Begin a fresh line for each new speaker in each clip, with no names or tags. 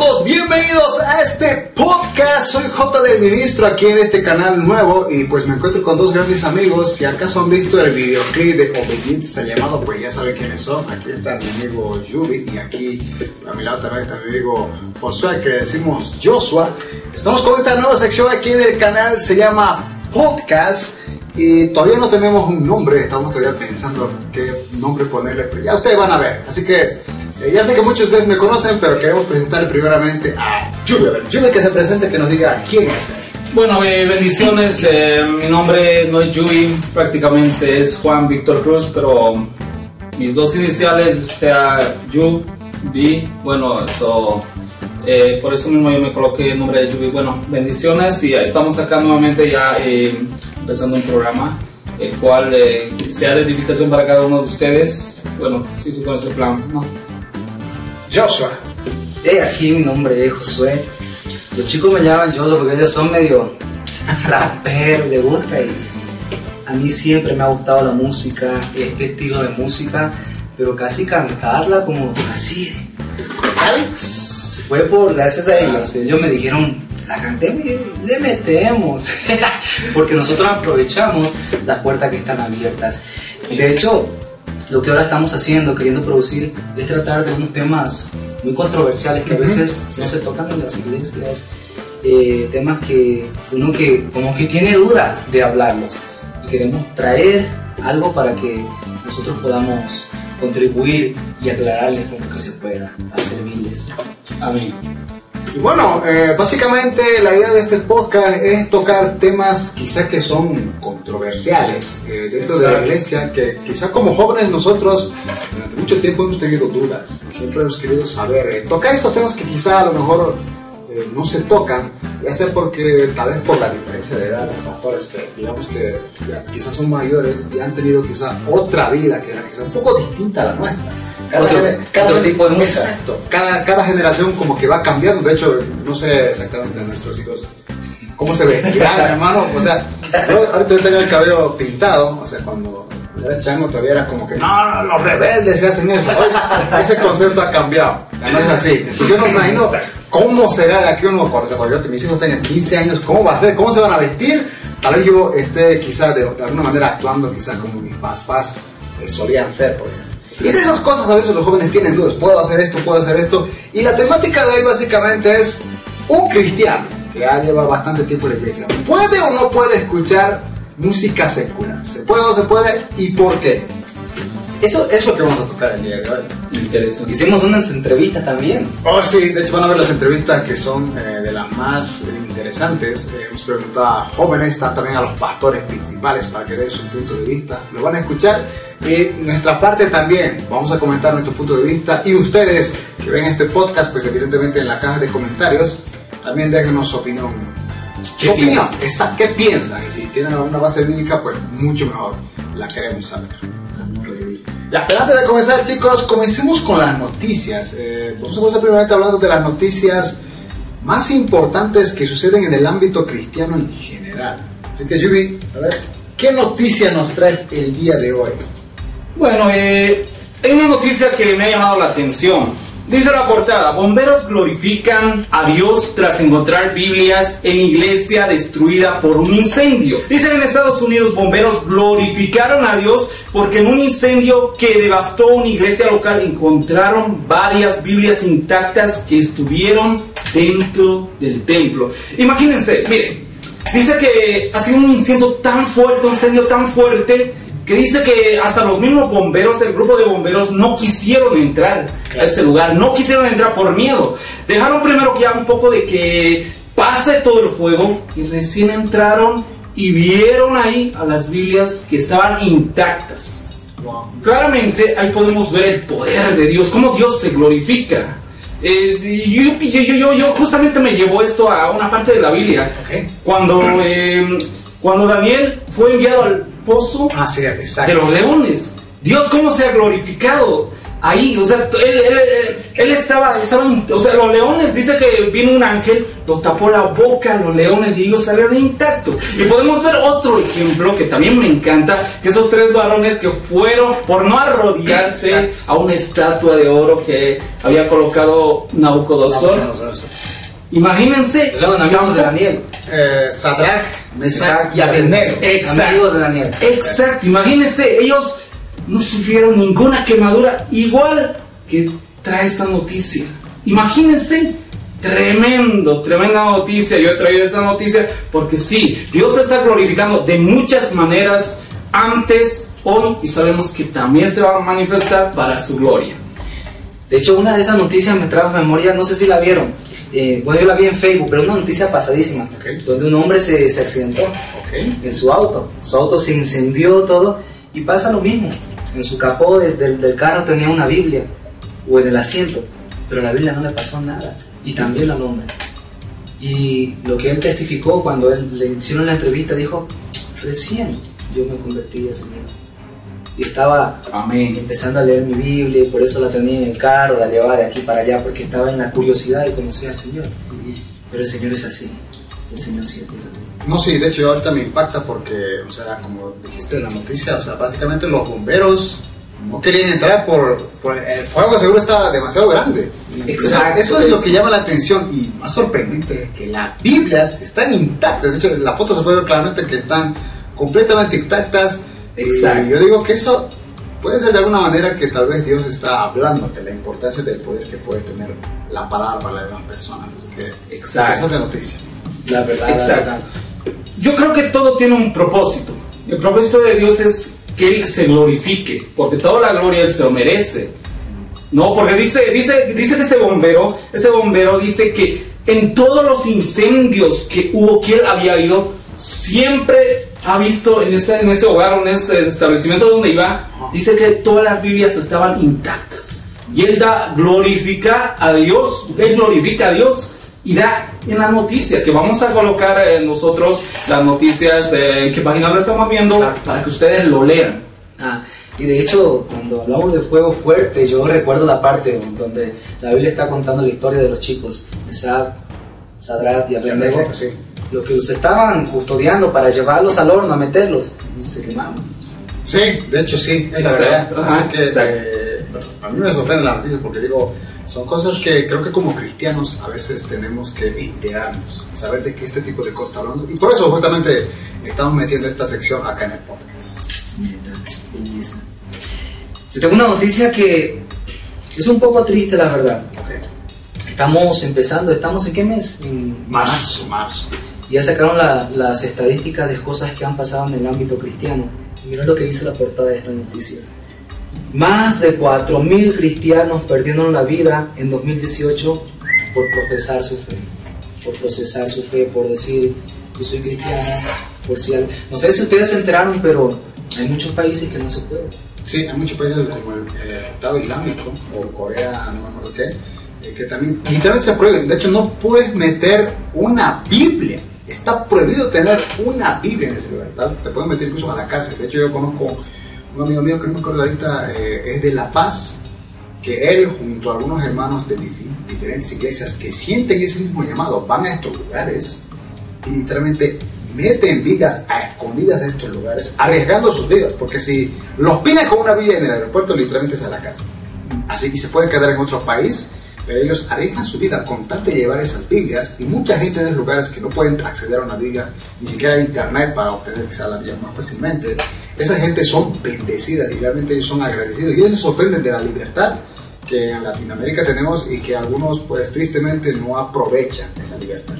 todos, bienvenidos a este podcast. Soy J del Ministro aquí en este canal nuevo y pues me encuentro con dos grandes amigos. Si acaso han visto el videoclip de Obedience llamado, pues ya saben quiénes son. Aquí está mi amigo Yubi y aquí a mi lado también está mi amigo Josué, que decimos Joshua. Estamos con esta nueva sección aquí en el canal, se llama Podcast. Y todavía no tenemos un nombre, estamos todavía pensando qué nombre ponerle, pero ya ustedes van a ver. Así que eh, ya sé que muchos de ustedes me conocen, pero queremos presentarle primeramente a Julia. Julia que se presente, que nos diga quién es.
Bueno, eh, bendiciones. eh, mi nombre no es Yui, prácticamente es Juan Víctor Cruz, pero mis dos iniciales sea Yu. Bueno, eh, por eso mismo yo me coloqué el nombre de Yubi. Bueno, bendiciones y estamos acá nuevamente ya eh, empezando un programa, el cual sea de edificación para cada uno de ustedes. Bueno, sí, sí, con ese plan, ¿no?
Joshua.
Eh, aquí mi nombre es Josué. Los chicos me llaman Josué porque ellos son medio raperos, les gusta y a mí siempre me ha gustado la música, este estilo de música, pero casi cantarla como así. Fue por gracias a ellos. Ellos me dijeron, la canté, le metemos. porque nosotros aprovechamos las puertas que están abiertas. De hecho, lo que ahora estamos haciendo, queriendo producir, es tratar de unos temas muy controversiales que a veces no se tocan en las iglesias, eh, temas que uno que como que tiene duda de hablarlos y queremos traer algo para que nosotros podamos contribuir y aclararles con lo que se pueda a servirles.
Amén.
Y bueno, eh, básicamente la idea de este podcast es tocar temas quizás que son controversiales eh, dentro de la iglesia, que quizás como jóvenes nosotros durante mucho tiempo hemos tenido dudas, siempre hemos querido saber, eh, tocar estos temas que quizás a lo mejor no se tocan, ya sea porque tal vez por la diferencia de edad, los pastores que digamos que ya quizás son mayores y han tenido quizás otra vida que era quizás un poco distinta a la nuestra.
Otro- otro tipo de música.
Exacto. Cada, cada generación como que va cambiando. De hecho, no sé exactamente a nuestros hijos cómo se vestirán, hermano. O sea, yo ahorita tengo el cabello pintado. O sea, cuando era chango todavía era como que no, no, los rebeldes se hacen eso. Hoy ese concepto ha cambiado. Ya no es así. Entonces yo no me imagino cómo será de aquí uno cuando cuando yo- mis hijos tengan 15 años, cómo va a ser, cómo se van a vestir. Tal vez yo esté quizás de, de alguna manera actuando quizás como mis papás eh, solían ser, por ejemplo. Y de esas cosas a veces los jóvenes tienen dudas. Puedo hacer esto, puedo hacer esto. Y la temática de hoy básicamente es un cristiano que ya lleva bastante tiempo en la iglesia. ¿Puede o no puede escuchar música secular? ¿Se puede o no se puede? ¿Y por qué? Eso es lo que vamos a tocar el día de hoy.
Interesante.
Hicimos unas entrevistas también.
Oh, sí, de hecho van a ver las entrevistas que son eh, de las más interesantes. Eh, hemos preguntado a jóvenes, ta- también a los pastores principales para que den su punto de vista. Lo van a escuchar. Y nuestra parte también, vamos a comentar nuestro punto de vista. Y ustedes que ven este podcast, pues evidentemente en la caja de comentarios, también déjenos su opinión.
¿Qué
Su opinión, esa, ¿qué piensan? Y si tienen alguna base bíblica, pues mucho mejor. La queremos saber. Ya, pero antes de comenzar, chicos, comencemos con las noticias. Eh, vamos a comenzar primeramente hablando de las noticias más importantes que suceden en el ámbito cristiano en general. Así que, Yubi, a ver, ¿qué noticia nos traes el día de hoy?
Bueno, eh, hay una noticia que me ha llamado la atención. Dice la portada, bomberos glorifican a Dios tras encontrar Biblias en iglesia destruida por un incendio. Dicen en Estados Unidos, bomberos glorificaron a Dios porque en un incendio que devastó una iglesia local encontraron varias Biblias intactas que estuvieron dentro del templo. Imagínense, miren, Dice que ha sido un incendio tan fuerte, un incendio tan fuerte, que dice que hasta los mismos bomberos, el grupo de bomberos, no quisieron entrar a ese lugar, no quisieron entrar por miedo. Dejaron primero que ya un poco de que pase todo el fuego y recién entraron y vieron ahí a las Biblias que estaban intactas. Claramente ahí podemos ver el poder de Dios, cómo Dios se glorifica. Eh, yo, yo, yo, yo, justamente me llevó esto a una parte de la Biblia.
Ok.
Cuando, eh, cuando Daniel fue enviado al pozo
Ah,
de los leones. Dios cómo se ha glorificado ahí, o sea, él, él, él- él estaba, estaba, o sea, los leones, dice que vino un ángel, los tapó la boca a los leones y ellos salieron intactos. Y podemos ver otro ejemplo que también me encanta, que esos tres varones que fueron por no arrodillarse
Exacto.
a una estatua de oro que había colocado Nabucodonosor. Imagínense.
Son amigos de Daniel.
Eh, Sadrach, Mesach y Abednego.
Exacto.
Amigos de Daniel.
Exacto, imagínense, ellos no sufrieron ninguna quemadura, igual que trae esta noticia. Imagínense, tremendo, tremenda noticia. Yo he traído esta noticia porque sí, Dios se está glorificando de muchas maneras antes, hoy, y sabemos que también se va a manifestar para su gloria.
De hecho, una de esas noticias me trajo a memoria, no sé si la vieron. Eh, bueno, yo la vi en Facebook, pero una noticia pasadísima. Donde un hombre se, se accidentó en su auto. Su auto se incendió todo y pasa lo mismo. En su capó de- del, del carro tenía una Biblia o en el asiento, pero a la Biblia no le pasó nada. Y también al hombre. Y lo que él testificó cuando él le hicieron la entrevista, dijo, recién yo me convertí a Señor. Y estaba
Amén.
empezando a leer mi Biblia y por eso la tenía en el carro, la llevaba de aquí para allá, porque estaba en la curiosidad de conocer al Señor. Pero el Señor es así. El Señor siempre es así.
No, sí, de hecho ahorita me impacta porque, o sea, como dijiste en la noticia, o sea, básicamente los bomberos no querían entrar por, por el fuego seguro estaba demasiado grande.
Exacto.
Eso, eso es lo que llama la atención y más sorprendente es que las Biblias están intactas. De hecho, la foto se puede ver claramente que están completamente intactas.
Exacto.
Y yo digo que eso puede ser de alguna manera que tal vez Dios está hablando de la importancia del poder que puede tener la palabra para las demás personas. Así que,
Exacto.
interesante noticia.
La verdad, la
Exacto.
verdad.
Yo creo que todo tiene un propósito. El propósito de Dios es que Él se glorifique, porque toda la gloria Él se lo merece. No, porque dice, dice, dice que este bombero, este bombero dice que en todos los incendios que hubo, que él había ido, siempre ha visto en ese, en ese hogar, en ese establecimiento donde iba, dice que todas las Biblias estaban intactas. Y él da, glorifica a Dios, él glorifica a Dios y da en la noticia, que vamos a colocar eh, nosotros las noticias, eh, en qué página lo estamos viendo,
Claro.
para que ustedes lo lean.
Ah, y de hecho, cuando hablamos de fuego fuerte, yo recuerdo la parte donde la Biblia está contando la historia de los chicos, Mesad, Sadrat y Abednego,
Sí.
Los que los estaban custodiando para llevarlos al horno a meterlos, se quemaron.
Sí, de hecho sí, es la
Exacto,
verdad.
ajá,
Así que eh, a mí me sorprenden las noticias porque digo, son cosas que creo que como cristianos a veces tenemos que enterarnos, saber de qué este tipo de cosas está hablando. Y por eso justamente estamos metiendo esta sección acá en el podcast.
Yo tengo una noticia que es un poco triste, la verdad.
Ok.
Estamos empezando, ¿estamos en qué mes? En
Marzo, marzo.
Ya sacaron la- las estadísticas de cosas que han pasado en el ámbito cristiano. Y miren lo que dice la portada de esta noticia. Más de 4.000 cristianos perdieron la vida en 2018 por profesar su fe. Por procesar su fe, por decir que soy cristiano. Por si No sé si ustedes se enteraron, pero hay muchos países que no se puede.
Sí, hay muchos países como el eh, Estado Islámico o Corea, no me acuerdo qué, eh, que también literalmente se prohíben. De hecho, no puedes meter una Biblia. Está prohibido tener una Biblia en ese lugar. tal, Te pueden meter incluso a la cárcel. De hecho, yo conozco un amigo mío que no me acuerdo ahorita, eh, es de La Paz, que él junto a algunos hermanos de diferentes iglesias que sienten ese mismo llamado, van a estos lugares y literalmente meten vidas a escondidas de estos lugares, arriesgando sus vidas, porque si los pillan con una Biblia en el aeropuerto, literalmente es a la casa. Así que se pueden quedar en otro país, pero ellos arriesgan su vida con tal de llevar esas Biblias y mucha gente en esos lugares que no pueden acceder a una Biblia, ni siquiera a internet para obtener quizá la Biblia más fácilmente, esa gente son bendecidas y realmente ellos son agradecidos y ellos se sorprenden de la libertad que en Latinoamérica tenemos y que algunos pues tristemente no aprovechan esa libertad.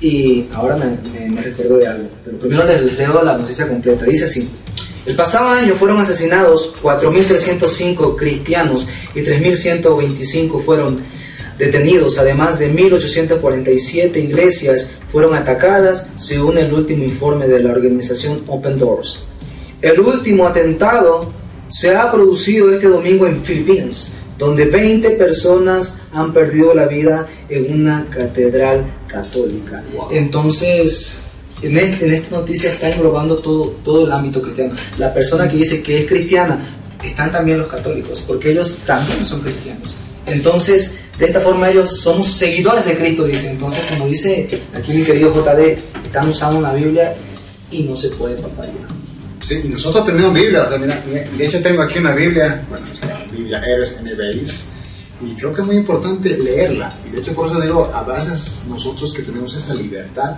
Y ahora me, me, me recuerdo de algo. Pero primero les leo la noticia completa. Dice así. El pasado año fueron asesinados 4.305 cristianos y 3.125 fueron detenidos. Además de 1.847 iglesias fueron atacadas, según el último informe de la organización Open Doors. El último atentado se ha producido este domingo en Filipinas, donde 20 personas han perdido la vida en una catedral católica. Entonces, en, este- en esta noticia está englobando todo, todo el ámbito cristiano. La persona que dice que es cristiana, están también los católicos, porque ellos también son cristianos. Entonces, de esta forma ellos somos seguidores de Cristo, dice. Entonces, como dice aquí mi querido JD, están usando una Biblia y no se puede papaya.
Sí, y nosotros tenemos Biblia, o sea, mira, de hecho tengo aquí una Biblia, bueno, se llama Biblia Eres NBIs, y creo que es muy importante leerla. Y de hecho por eso digo, a veces nosotros que tenemos esa libertad,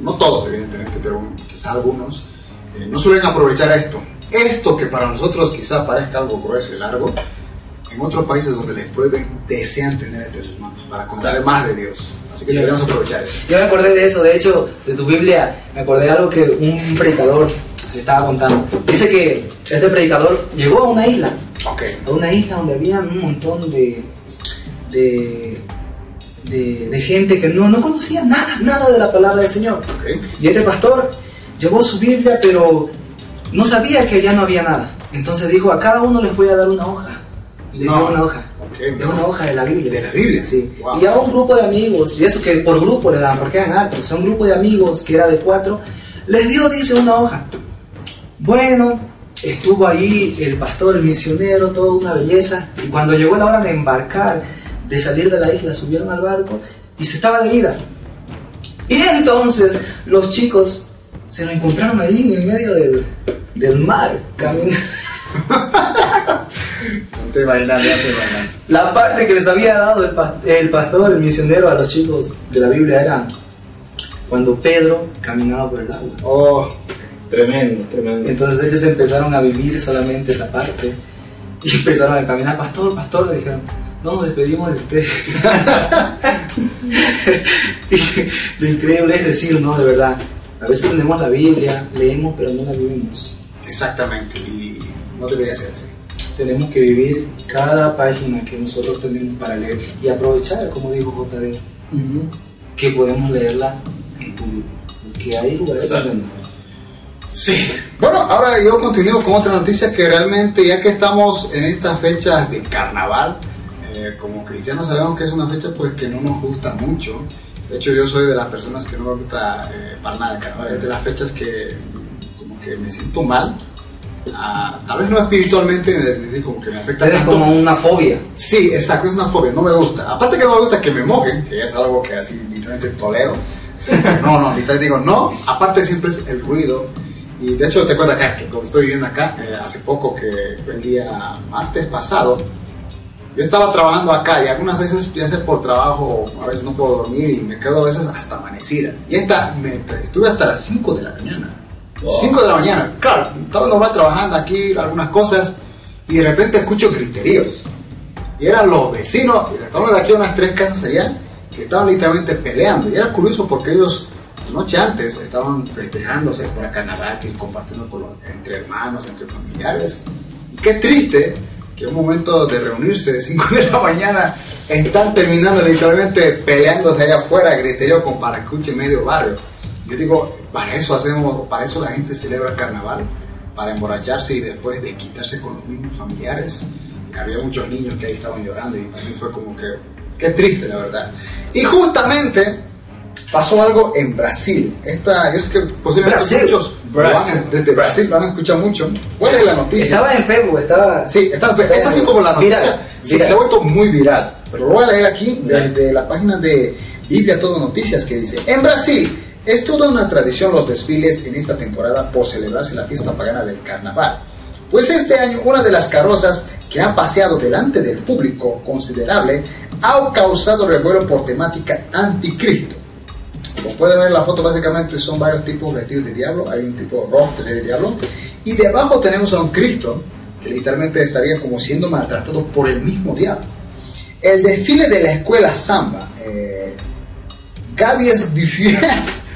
no todos evidentemente, pero quizá algunos, eh, no suelen aprovechar esto. Esto que para nosotros quizá parezca algo grueso y largo, en otros países donde les prohíben, desean tener esto en sus manos para conocer más de Dios. Así que
Yo-
deberíamos aprovechar eso.
Yo me acordé de eso, de hecho, de tu Biblia, me acordé de algo que un predicador le estaba contando. Dice que este predicador llegó a una isla,
Ok.
a una isla donde había un montón de, de, de, de gente que no, no conocía nada, nada de la palabra del Señor. Y este pastor llevó su Biblia, pero no sabía que allá no había nada. Entonces dijo, a cada uno les voy a dar una hoja. Y le
No.
dio una hoja.
Ok,
Es una hoja de la Biblia.
De la Biblia.
Sí.
Wow.
Y a un grupo de amigos, y eso que por grupo le dan, porque eran hartos, a un grupo de amigos que era de cuatro, les dio, dice, una hoja. Bueno, estuvo ahí el pastor, el misionero, toda una belleza, y cuando llegó la hora de embarcar, de salir de la isla, subieron al barco y se estaba de ida. Y entonces los chicos se lo encontraron ahí en el medio del, del mar, caminando.
Imaginas, ya te imaginas.
La parte que les había dado el, pas- el pastor, el misionero a los chicos de la Biblia era cuando Pedro caminaba por el agua.
Oh,
Tremendo, tremendo.
Entonces ellos empezaron a vivir solamente esa parte y empezaron a caminar, pastor, pastor, le dijeron, no, nos despedimos de usted. y lo increíble es decir, no, de verdad, a veces tenemos la Biblia, leemos, pero no la vivimos.
exactamente. Y no debería ser así.
Tenemos que vivir cada página que nosotros tenemos para leer y aprovechar, como dijo JD, que podemos leerla en público. Porque hay lugares
Exacto.
donde
Sí. Bueno, ahora yo continúo con otra noticia que realmente, ya que estamos en estas fechas de carnaval, eh, como cristianos sabemos que es una fecha pues que no nos gusta mucho. De hecho, yo soy de las personas que no me gusta eh, para nada el carnaval. Es de las fechas que como que me siento mal. Ah, tal vez no espiritualmente, es decir, como que me afecta tanto.
como una fobia.
Sí, exacto, es una fobia, no me gusta. Aparte que no me gusta que me mojen, que es algo que así literalmente tolero. No, no, literalmente digo no. Aparte siempre es el ruido. Y de hecho te cuento acá, que cuando estoy viviendo acá, eh, hace poco que fue el día martes pasado, yo estaba trabajando acá y algunas veces, ya sea por trabajo, a veces no puedo dormir y me quedo a veces hasta amanecida. Y esta, me, estuve hasta las 5 de la mañana.
Wow.
5 de la mañana, claro, estaba normal trabajando aquí, algunas cosas, y de repente escucho griteríos. Y eran los vecinos, y estamos de aquí a unas tres casas allá, que estaban literalmente peleando. Y era curioso porque ellos, la noche antes, estaban festejándose por el carnaval, y compartiendo con los- entre hermanos, entre familiares. Y qué triste que un momento de reunirse de 5 de la mañana están terminando literalmente peleándose allá afuera, griterío con para escuche medio barrio. Yo digo, para eso hacemos, para eso la gente celebra el carnaval, para emborracharse y después de quitarse con los mismos familiares. Había muchos niños que ahí estaban llorando y para mí fue como que, qué triste la verdad. Y justamente pasó algo en Brasil. Esta, yo sé que posiblemente
Brasil.
muchos
Brasil.
desde Brasil lo han escuchado mucho. ¿Cuál es la noticia?
Estaba en Facebook, estaba...
Sí, esta, esta sí como la noticia.
Viral,
Sí,
viral.
se ha vuelto muy viral. Pero lo voy a leer aquí desde la página de Biblia Todo Noticias que dice, en Brasil es toda una tradición los desfiles en esta temporada por celebrarse la fiesta pagana del carnaval. Pues este año una de las carrozas que ha paseado delante del público considerable ha causado revuelo por temática anticristo. Como pueden ver en la foto, básicamente son varios tipos vestidos de diablo. Hay un tipo rojo que es el diablo. Y debajo tenemos a un Cristo que literalmente estaría como siendo maltratado por el mismo diablo. El desfile de la escuela Samba, eh, Gaby es difícil.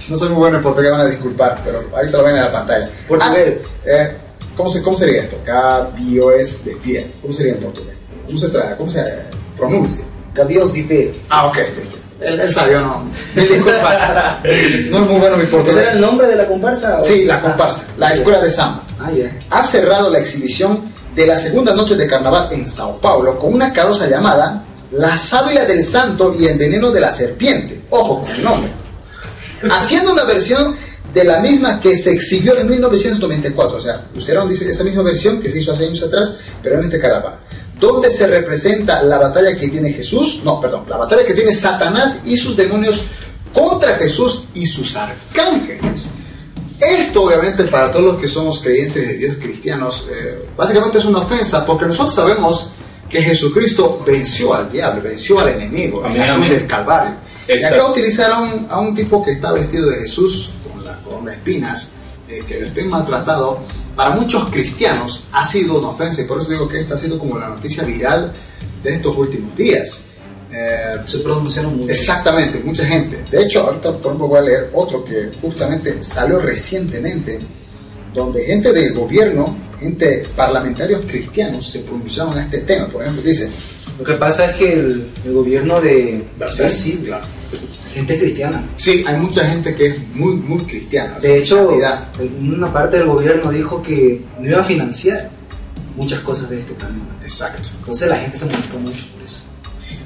No soy muy bueno en portugués, van a disculpar, pero ahorita lo ven en la pantalla.
Portugués.
Eh, ¿cómo, se, ¿Cómo sería esto? Gaby es de fiel. ¿Cómo sería en portugués? ¿Cómo se trae? ¿Cómo se pronuncia?
Gavios Zipe.
Ah, ok, listo. Él, él sabe, yo no. Mil disculpas. No es muy bueno mi
¿Ese
portugués.
era el nombre de la comparsa? o-
Sí, la comparsa, la escuela de samba.
Ah, ya.
Ha cerrado la exhibición de la segunda noche de carnaval en Sao Paulo con una carroza llamada La sábila del santo y el veneno de la serpiente. Ojo con el nombre. Haciendo una versión de la misma que se exhibió en 1994. O sea, dice, esa misma versión que se hizo hace años atrás, pero en este carnaval. Donde se representa la batalla que tiene Jesús, no, perdón, la batalla que tiene Satanás y sus demonios contra Jesús y sus arcángeles. Esto obviamente para todos los que somos creyentes de Dios cristianos, eh, básicamente es una ofensa porque nosotros sabemos que Jesucristo venció al diablo, venció al enemigo en la cruz del Calvario. Y acá utilizaron a un tipo que está vestido de Jesús con la corona de espinas, eh, que lo estén maltratado. Para muchos cristianos ha sido una ofensa y por eso digo que esta ha sido como la noticia viral de estos últimos días.
Eh, se pronunciaron mucho.
Exactamente, mucha gente. De hecho, ahorita por ejemplo voy a leer otro que justamente salió recientemente, donde gente del gobierno, gente parlamentarios cristianos se pronunciaron a este tema. Por ejemplo, dice...
Lo que pasa es que el, gobierno de Brasil, claro. Gente cristiana.
Sí, hay mucha gente que es muy, muy cristiana.
De hecho, una parte del gobierno dijo que no iba a financiar muchas cosas de este plan.
Exacto.
Entonces la gente se molestó mucho por eso.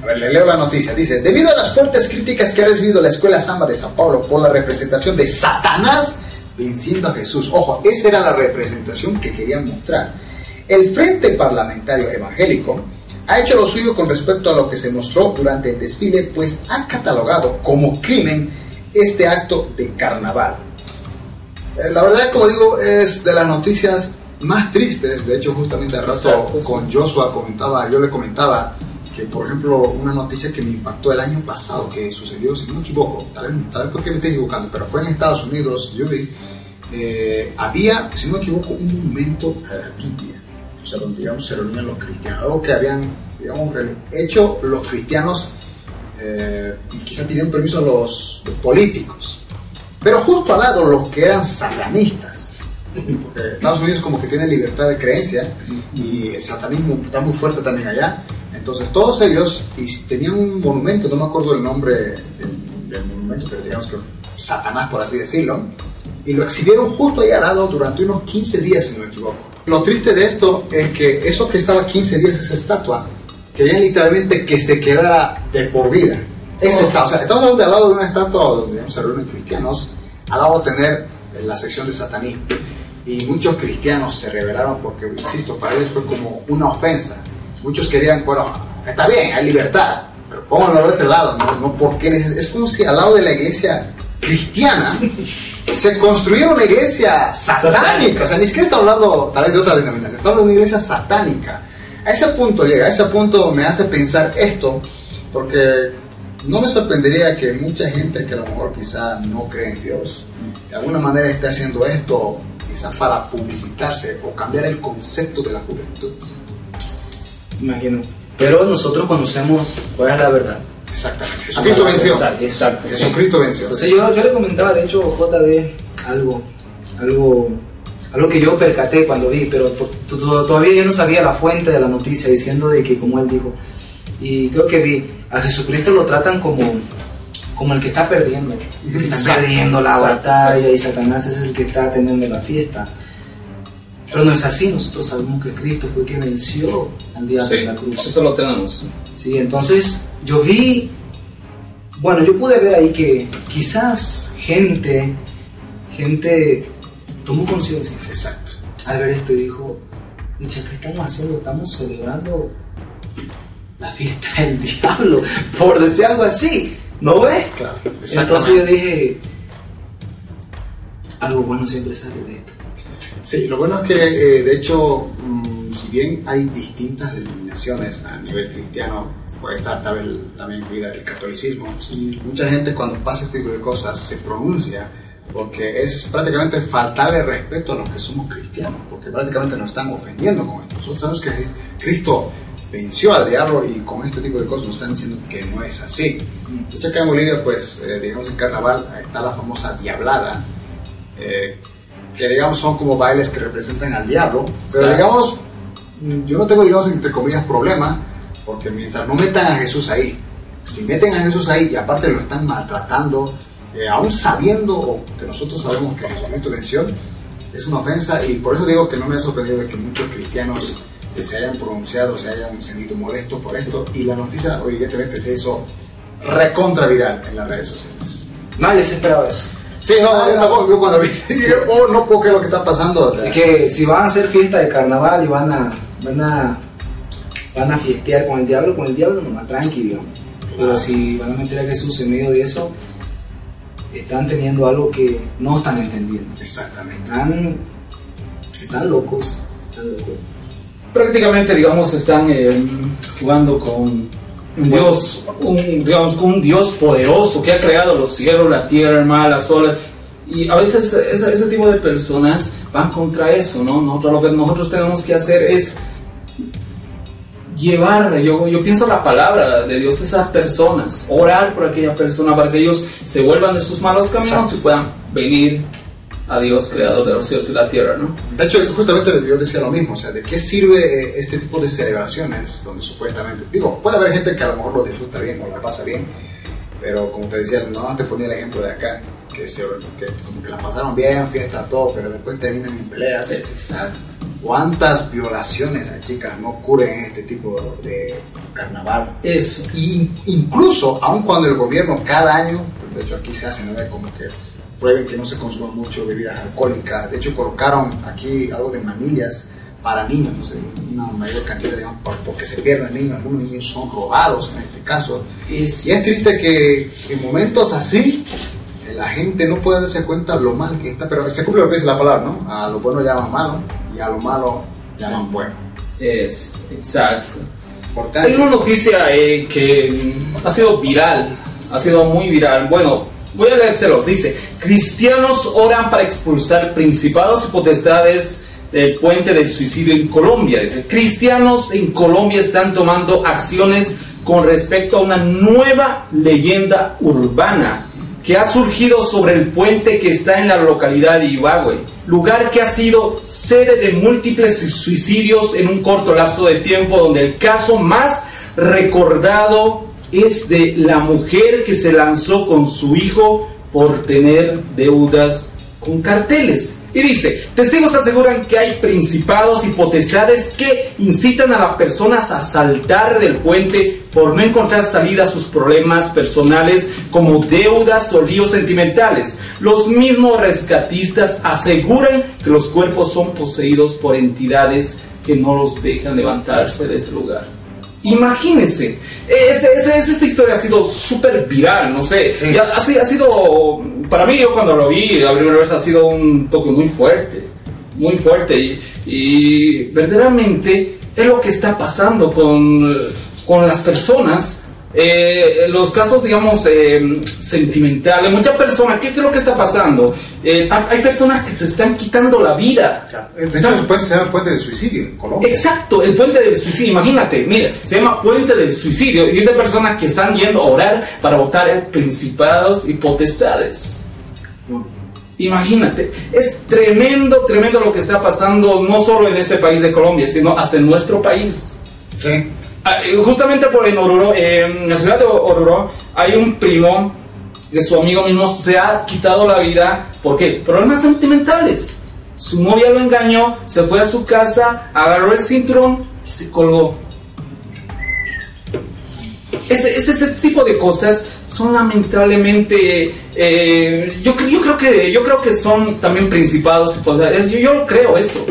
A ver, le leo la noticia. Dice, debido a las fuertes críticas que ha recibido la Escuela Samba de Sao Paulo por la representación de Satanás venciendo a Jesús. Ojo, esa era la representación que querían mostrar. El Frente Parlamentario Evangélico ha hecho lo suyo con respecto a lo que se mostró durante el desfile, pues ha catalogado como crimen este acto de carnaval. Eh, la verdad, como digo, es de las noticias más tristes. De hecho, justamente al rato con Joshua comentaba, yo le comentaba que por ejemplo una noticia que me impactó el año pasado que sucedió, si no me equivoco, tal vez, tal vez porque me estoy equivocando, pero fue en Estados Unidos, yo vi, eh, había, si no me equivoco, un monumento a la Biblia, o sea, donde digamos se reunían los cristianos, algo que habían, digamos, hecho los cristianos eh, y quizás pidieron permiso a los, políticos, pero justo al lado los que eran satanistas, porque Estados Unidos como que tiene libertad de creencia y el satanismo está muy fuerte también allá, entonces todos ellos y tenían un monumento, no me acuerdo el nombre del, monumento, pero digamos que Satanás, por así decirlo, y lo exhibieron justo ahí al lado durante unos 15 días, si no me equivoco. Lo triste de esto es que eso que estaba 15 días, esa estatua, querían literalmente que se quedara de por vida. Esa estatua, o sea, estamos hablando de al lado de una estatua donde se reúnen cristianos, al lado de tener la sección de satanismo. Y muchos cristianos se rebelaron porque, insisto, para ellos fue como una ofensa muchos querían, bueno, está bien, hay libertad, pero pónganlo de este lado, no, no porque es como si al lado de la iglesia cristiana se construyera una iglesia satánica, o sea, ni siquiera está hablando tal vez de otra denominación, está hablando de una iglesia satánica. A ese punto llega, a ese punto me hace pensar esto, porque no me sorprendería que mucha gente que a lo mejor quizá no cree en Dios, de alguna manera esté haciendo esto quizá para publicitarse o cambiar el concepto de la juventud
imagino. Pero nosotros conocemos cuál es la verdad.
Exactamente. Jesucristo venció.
Exacto.
Jesucristo venció.
Entonces yo, yo le comentaba, de hecho, JD, algo, algo, algo que yo percaté cuando vi, pero todavía yo no sabía la fuente de la noticia diciendo de que como él dijo. Y creo que vi, a Jesucristo lo tratan como, como el que está perdiendo, el que está perdiendo la batalla y Satanás es el que está teniendo la fiesta. Pero no es así, nosotros sabemos que Cristo fue quien venció al día de la cruz.
Eso lo tenemos.
Sí, entonces yo vi, bueno, yo pude ver ahí que quizás gente, gente tomó conciencia.
Exacto.
Al ver esto dijo, mucha, ¿qué estamos haciendo? Estamos celebrando la fiesta del diablo, por decir algo así, ¿no ves?
Claro,
Entonces yo dije, algo bueno siempre sale de esto.
Sí, lo bueno es que, eh, de hecho, mm, si bien hay distintas denominaciones a nivel cristiano, puede estar también, también incluida el catolicismo, mucha gente cuando pasa este tipo de cosas se pronuncia porque es prácticamente faltarle respeto a los que somos cristianos, porque prácticamente nos están ofendiendo con esto. Nosotros sabemos que Cristo venció al diablo y con este tipo de cosas nos están diciendo que no es así. De hecho, acá en Bolivia, pues, eh, digamos, en carnaval está la famosa diablada, eh, que digamos son como bailes que representan al diablo, pero digamos, yo no tengo, digamos, entre comillas, problema, porque mientras no metan a Jesús ahí, si meten a Jesús ahí y aparte lo están maltratando, eh, aún sabiendo que nosotros sabemos que Jesucristo venció, es una ofensa y por eso digo que no me ha sorprendido que muchos cristianos eh, se hayan pronunciado, se hayan sentido molestos por esto y la noticia evidentemente se hizo recontra viral en las redes sociales.
Nadie se esperaba eso.
Sí, no, yo tampoco, yo cuando vi, dije, oh, no puedo creer lo que está pasando. O sea,
Es que si van a hacer fiesta de carnaval y van a, van a, van a fiestear con el diablo, con el diablo nomás tranqui, digamos. Pero si van a meter a Jesús en medio de eso, están teniendo algo que no están entendiendo.
Exactamente.
Están, están locos, están locos.
prácticamente digamos están eh, jugando con un dios un digamos con un dios poderoso que ha creado los cielos la tierra el mar las olas y a veces ese, ese tipo de personas van contra eso no nosotros lo que nosotros tenemos que hacer es llevar yo, yo pienso la palabra de Dios a esas personas orar por aquella persona para que ellos se vuelvan de sus malos caminos
Exacto.
y puedan venir a Dios creador de los cielos y la tierra no
De hecho, justamente yo decía lo mismo, o sea, ¿de qué sirve eh, este tipo de celebraciones donde supuestamente, digo, puede haber gente que a lo mejor lo disfruta bien o la pasa bien, pero como te decía, no te ponía el ejemplo de acá, que, se, que como que la pasaron bien, fiesta, todo, pero después terminan en peleas.
exacto
¿Cuántas violaciones a chicas no ocurren en este tipo de carnaval?
eso
Y incluso, aun cuando el gobierno cada año, de hecho aquí se hace, ¿no? como que prueben que no se consuma mucho bebidas alcohólicas. De hecho, colocaron aquí algo de manillas para niños, no sé, una mayor cantidad, digamos, por- porque se pierden niños. Algunos niños son robados en este caso.
es
Y es triste que en momentos así la gente no puede darse cuenta lo mal que está, pero se cumple lo que dice la palabra, ¿no? A lo bueno llaman malo y a lo malo llaman bueno.
Es, exacto.
Por
Hay
tanto,
una noticia eh, que ha sido viral, ha sido muy viral. Bueno, voy a leérselo. Dice, cristianos oran para expulsar principados y potestades del puente del suicidio en Colombia. Dice, cristianos en Colombia están tomando acciones con respecto a una nueva leyenda urbana que ha surgido sobre el puente que está en la localidad de Ibagué, lugar que ha sido sede de múltiples suicidios en un corto lapso de tiempo, donde el caso más recordado es de la mujer que se lanzó con su hijo por tener deudas con carteles. Y dice, testigos aseguran que hay principados y potestades que incitan a las personas a saltar del puente por no encontrar salida a sus problemas personales como deudas o líos sentimentales. Los mismos rescatistas aseguran que los cuerpos son poseídos por entidades que no los dejan levantarse de ese lugar. Imagínense, este, este- esta historia ha sido súper viral, no sé,
Sí.
ha sido, para mí yo cuando lo vi la primera vez ha sido un toque muy fuerte, muy fuerte y, y verdaderamente es lo que está pasando con, con las personas, eh, los casos digamos eh, sentimentales, muchas personas, ¿qué, qué es lo que está pasando? Eh, hay personas que se están quitando la vida.
de hecho, el puente se llama Puente de Suicidio en Colombia.
Exacto, el puente del suicidio. Imagínate, mira, se llama puente del suicidio y es de personas que están yendo a orar para votar principados y potestades. Imagínate, es tremendo, tremendo lo que está pasando no solo en ese país de Colombia, sino hasta en nuestro país.
Sí.
Ah, eh, Justamente por en Oruro, eh, en la ciudad de Oruro, hay un primo de su amigo mismo se ha quitado la vida. ¿Por qué? Problemas sentimentales. Su novia lo engañó, se fue a su casa, agarró el cinturón y se colgó. Este, este, este tipo de cosas son lamentablemente, eh, yo, yo, creo que, yo creo que son también principados potestades. Yo, yo creo eso.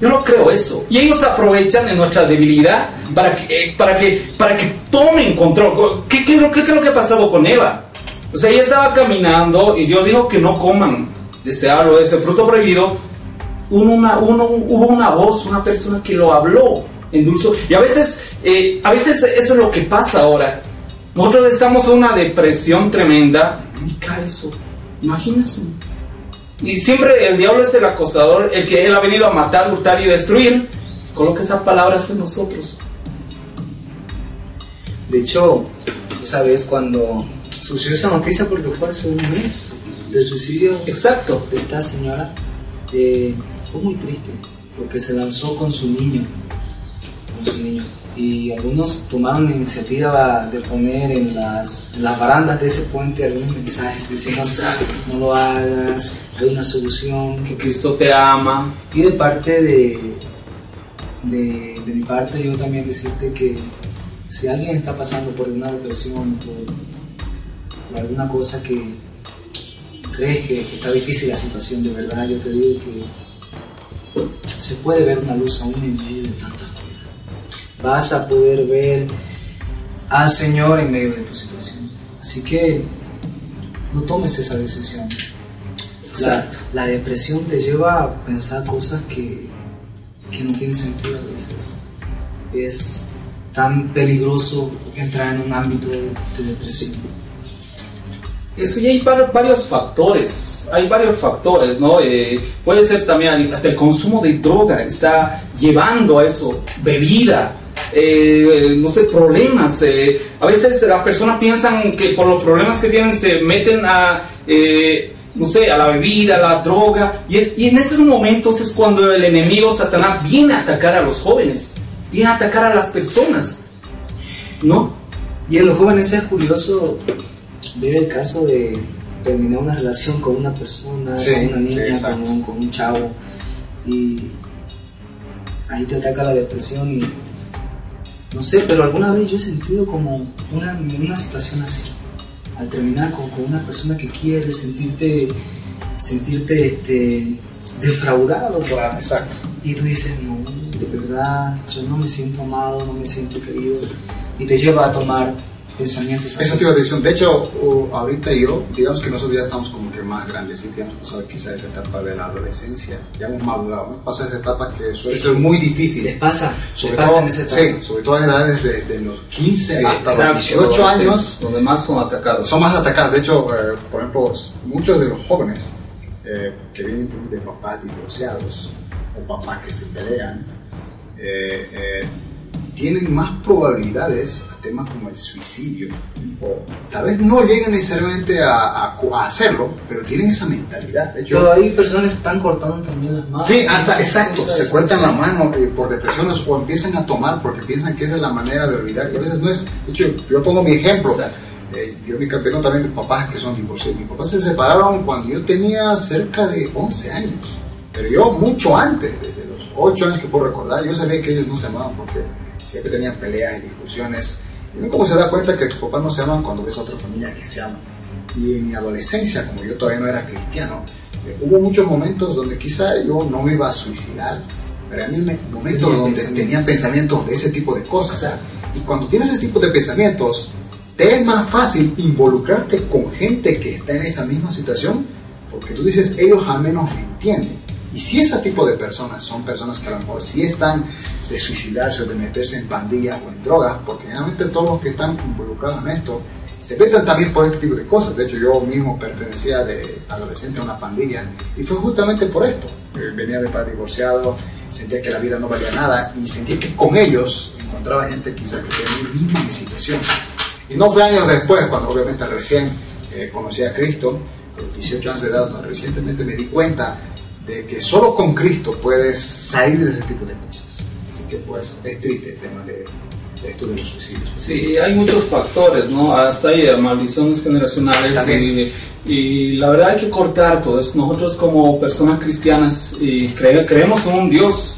Yo no creo eso. Y ellos aprovechan de nuestra debilidad para que, eh, para que, para que tomen control. ¿Qué, qué, qué- qué es lo que ha pasado con Eva? O sea, ella estaba caminando y Dios dijo que no coman ese árbol, ese fruto prohibido. Hubo una, uno- hubo una voz, una persona que lo habló en dulce. Y a veces, eh, a veces eso es lo que pasa ahora. Nosotros estamos en una depresión tremenda cae eso. Imagínense. Y siempre el diablo es el acosador, el que él ha venido a matar, hurtar y destruir. Coloca esas palabras en nosotros.
De hecho, esa vez cuando sucedió esa noticia, porque fue hace un mes, del suicidio
Exacto.
de esta señora, eh, fue muy triste, porque se lanzó con su niño, con su niño. Y algunos tomaron la iniciativa de poner en las, en las barandas de ese puente algunos mensajes diciendo no lo hagas, hay una solución.
Que Cristo te ama.
Y de parte de, de, de mi parte, yo también decirte que si alguien está pasando por una depresión, por, por alguna cosa que, crees que está difícil la situación, de verdad yo te digo que se puede ver una luz aún en medio de tantas cosas. Vas a poder ver al Señor en medio de tu situación. Así que no tomes esa decisión. La, la depresión te lleva a pensar cosas que, que no tienen sentido a veces. Es tan peligroso entrar en un ámbito de, de depresión.
Eso y hay var- varios factores, hay varios factores, ¿no? Eh, puede ser también hasta el consumo de droga está llevando a eso, bebida, eh, no sé, problemas. eh, a veces las personas piensan que por los problemas que tienen se meten a, eh, no sé, a la bebida, a la droga, y, y en esos momentos es cuando el enemigo Satanás viene a atacar a los jóvenes, viene a atacar a las personas, ¿no?
Y en los jóvenes es curioso ver el caso de terminar una relación con una persona,
Sí,
con una niña,
exacto.
con, un, con un chavo, y ahí te ataca la depresión y no sé, pero alguna vez yo he sentido como una, una situación así. Al terminar con, con una persona que quieres, sentirte, sentirte este, defraudado
Claro, exacto.
y tú dices, no, de verdad, yo no me siento amado, no me siento querido. Y te lleva a tomar pensamientos así.
Eso te iba a decir. De hecho, ahorita yo, digamos que nosotros ya estamos como más grandes, ya hemos pasado quizá esa etapa de la adolescencia, ya hemos madurado, hemos pasado esa etapa que suele ser muy
Les
difícil.
pasa,
Sobre
les pasa
todo,
en esa etapa.
sí, sobre todo a edades desde los 15
Sí,
hasta
exacto,
los 18 años,
donde más son atacados.
son más atacados. De hecho, eh, por ejemplo, muchos de los jóvenes eh, que vienen de papás divorciados o papás que se pelean, eh, eh, tienen más probabilidades a temas como el suicidio. O tal vez no lleguen necesariamente a, a- a hacerlo, pero tienen esa mentalidad. De hecho,
Pero hay personas que están cortando también las manos.
Sí, hasta exacto, se cortan la mano eh, por depresiones o empiezan a tomar porque piensan que esa es la manera de olvidar y a veces no es. De hecho, yo pongo mi ejemplo. Eh, yo mi campeón también de papás que son divorciados. Mis papás se separaron cuando yo tenía cerca de 11 años, pero yo mucho antes, desde los 8 años que puedo recordar, yo sabía que ellos no se amaban porque siempre tenían peleas y discusiones. Y uno como se da cuenta que tus papás no se aman cuando ves a otra familia que se ama. Y en mi adolescencia, como yo todavía no era cristiano, eh, hubo muchos momentos donde quizá yo no me iba a suicidar, pero a mí me momentos
Tenía
donde
pensamientos.
tenía pensamientos de ese tipo de cosas. Y cuando tienes ese tipo de pensamientos, te es más fácil involucrarte con gente que está en esa misma situación, porque tú dices, ellos al menos me entienden. Y si ese tipo de personas son personas que a lo mejor sí están de suicidarse o de meterse en pandillas o en drogas, porque generalmente todos los que están involucrados en esto se metan también por este tipo de cosas. De hecho, yo mismo pertenecía de adolescente a una pandilla y fue justamente por esto. Eh, Venía de padre divorciado, sentía que la vida no valía nada y sentía que con ellos encontraba gente quizá que tenía mi misma situación. Y no fue años después, cuando obviamente recién eh, conocí a Cristo, a los 18 años de edad, no, recientemente me di cuenta de que solo con Cristo puedes salir de ese tipo de cosas. Así que pues es triste el tema de, de esto de los suicidios.
Sí, hay muchos factores, ¿no? Hasta ahí, maldiciones generacionales y, y la verdad hay que cortar todo eso. Nosotros como personas cristianas y cre- creemos en un Dios.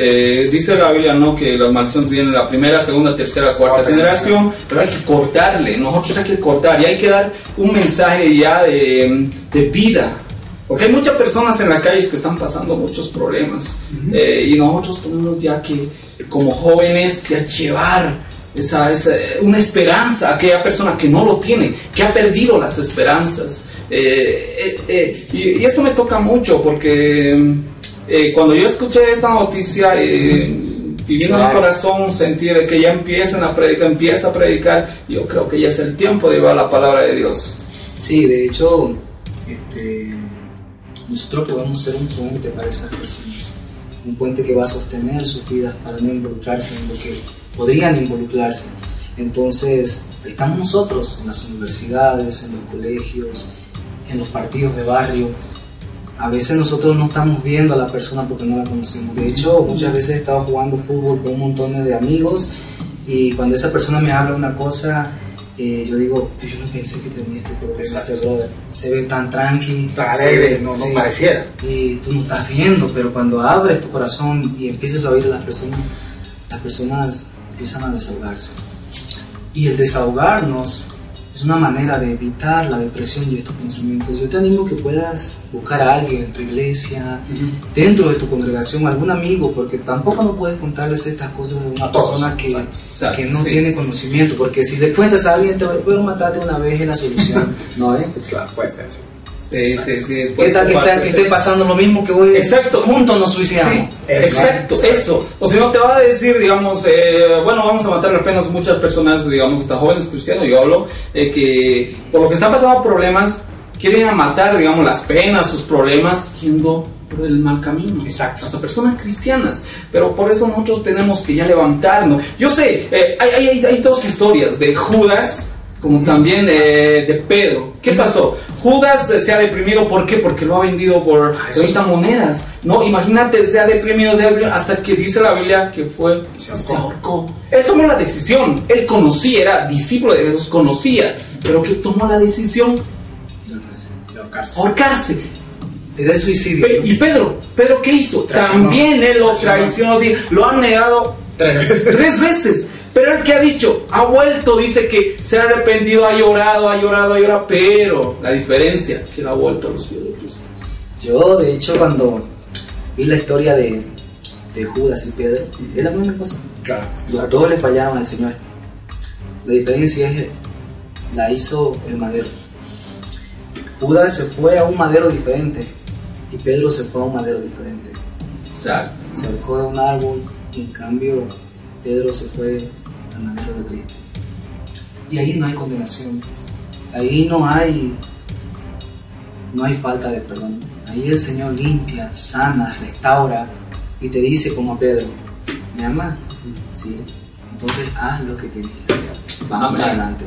Eh, dice la Biblia, ¿no? Que las maldiciones vienen la primera, segunda, tercera, cuarta
Cuarta
generación, pero hay que cortarle. Nosotros hay que cortar y hay que dar un mensaje ya de, de vida. Porque hay muchas personas en la calle que están pasando muchos problemas. Eh, y nosotros tenemos ya que, como jóvenes, ya llevar esa, esa- una esperanza a aquella persona que no lo tiene, que ha perdido las esperanzas. Eh, eh, eh, y, y esto me toca mucho porque eh, cuando yo escuché esta noticia, eh, viviendo en el
Claro.
corazón, sentir que ya empiezan a predicar, empieza a predicar, yo creo que ya es el tiempo de llevar la palabra de Dios.
Sí, de hecho, este, nosotros podemos ser un puente para esas personas. Un puente que va a sostener sus vidas para no involucrarse en lo que podrían involucrarse. Entonces, estamos nosotros en las universidades, en los colegios, en los partidos de barrio. A veces nosotros no estamos viendo a la persona porque no la conocemos. De hecho, muchas veces he estado jugando fútbol con un montón de amigos y cuando esa persona me habla una cosa, eh, yo digo, "Pues yo no pensé que tenía este problema,
Exacto.
este brother. Se ve tan tranqui,
Tan alegre, no, no
sí,
pareciera.
Y tú no estás viendo, pero cuando abres tu corazón y empiezas a oír a las personas, las personas empiezan a desahogarse. Y el desahogarnos es una manera de evitar la depresión y estos pensamientos. Yo te animo que puedas buscar a alguien en tu iglesia, dentro de tu congregación, algún amigo, porque tampoco no puedes contarles estas cosas a una
A
persona que,
exacto,
exacto,
que no
sí.
tiene conocimiento, porque si le cuentas a alguien, te voy a matarte una vez en la solución. no, ¿eh?
Claro, puede ser. Sí,
sí, sí.
¿Qué tal que, está- que esté pasando lo mismo que voy
Exacto.
Juntos nos suicidamos.
Sí, exacto, eso. O si no te va a decir, digamos, eh, bueno, vamos a matar apenas muchas personas, digamos, hasta jóvenes cristianos, yo hablo, eh, que por lo que están pasando problemas, quieren a matar, digamos, las penas, sus problemas, yendo por el mal camino.
Exacto.
Hasta personas cristianas. Pero por eso nosotros tenemos que ya levantarnos. Yo sé, eh, hay- hay- hay dos historias de Judas. Como también eh, de Pedro. ¿Qué pasó? Judas se ha deprimido, ¿por qué? Porque lo ha vendido por
Ah, eso
30 monedas. No, imagínate, se ha deprimido, se ha deprimido, hasta que dice la Biblia que fue se
se
ahorcó. Él tomó la decisión, él conocía, era discípulo de Jesús, conocía, pero que tomó la decisión
De ahorcarse.
ahorcarse.
El suicidio.
Pe- y Pedro, Pedro qué hizo?
Traicionó.
También él lo
Traicionó.
traicionó, lo han negado
Tres veces.
tres veces. Pero el que ha dicho, ha vuelto, dice que se ha arrepentido, ha llorado, ha llorado, ha llorado, pero la diferencia que él ha vuelto a los pies de Cristo.
Yo, de hecho, cuando vi la historia de, de Judas y Pedro, es la misma cosa.
Claro.
Los dos le fallaban al Señor. La diferencia es la hizo el madero. Judas se fue a un madero diferente y Pedro se fue a un madero diferente.
Exacto.
Se ahorcó de un árbol y en cambio Pedro se fue al madero de Cristo. Y ahí no hay condenación. Ahí no hay no hay falta de perdón. Ahí el Señor limpia, sana, restaura y te dice como a Pedro, ¿me amas? Sí. Entonces haz lo que tienes que hacer. Vamos
Amén.
para adelante.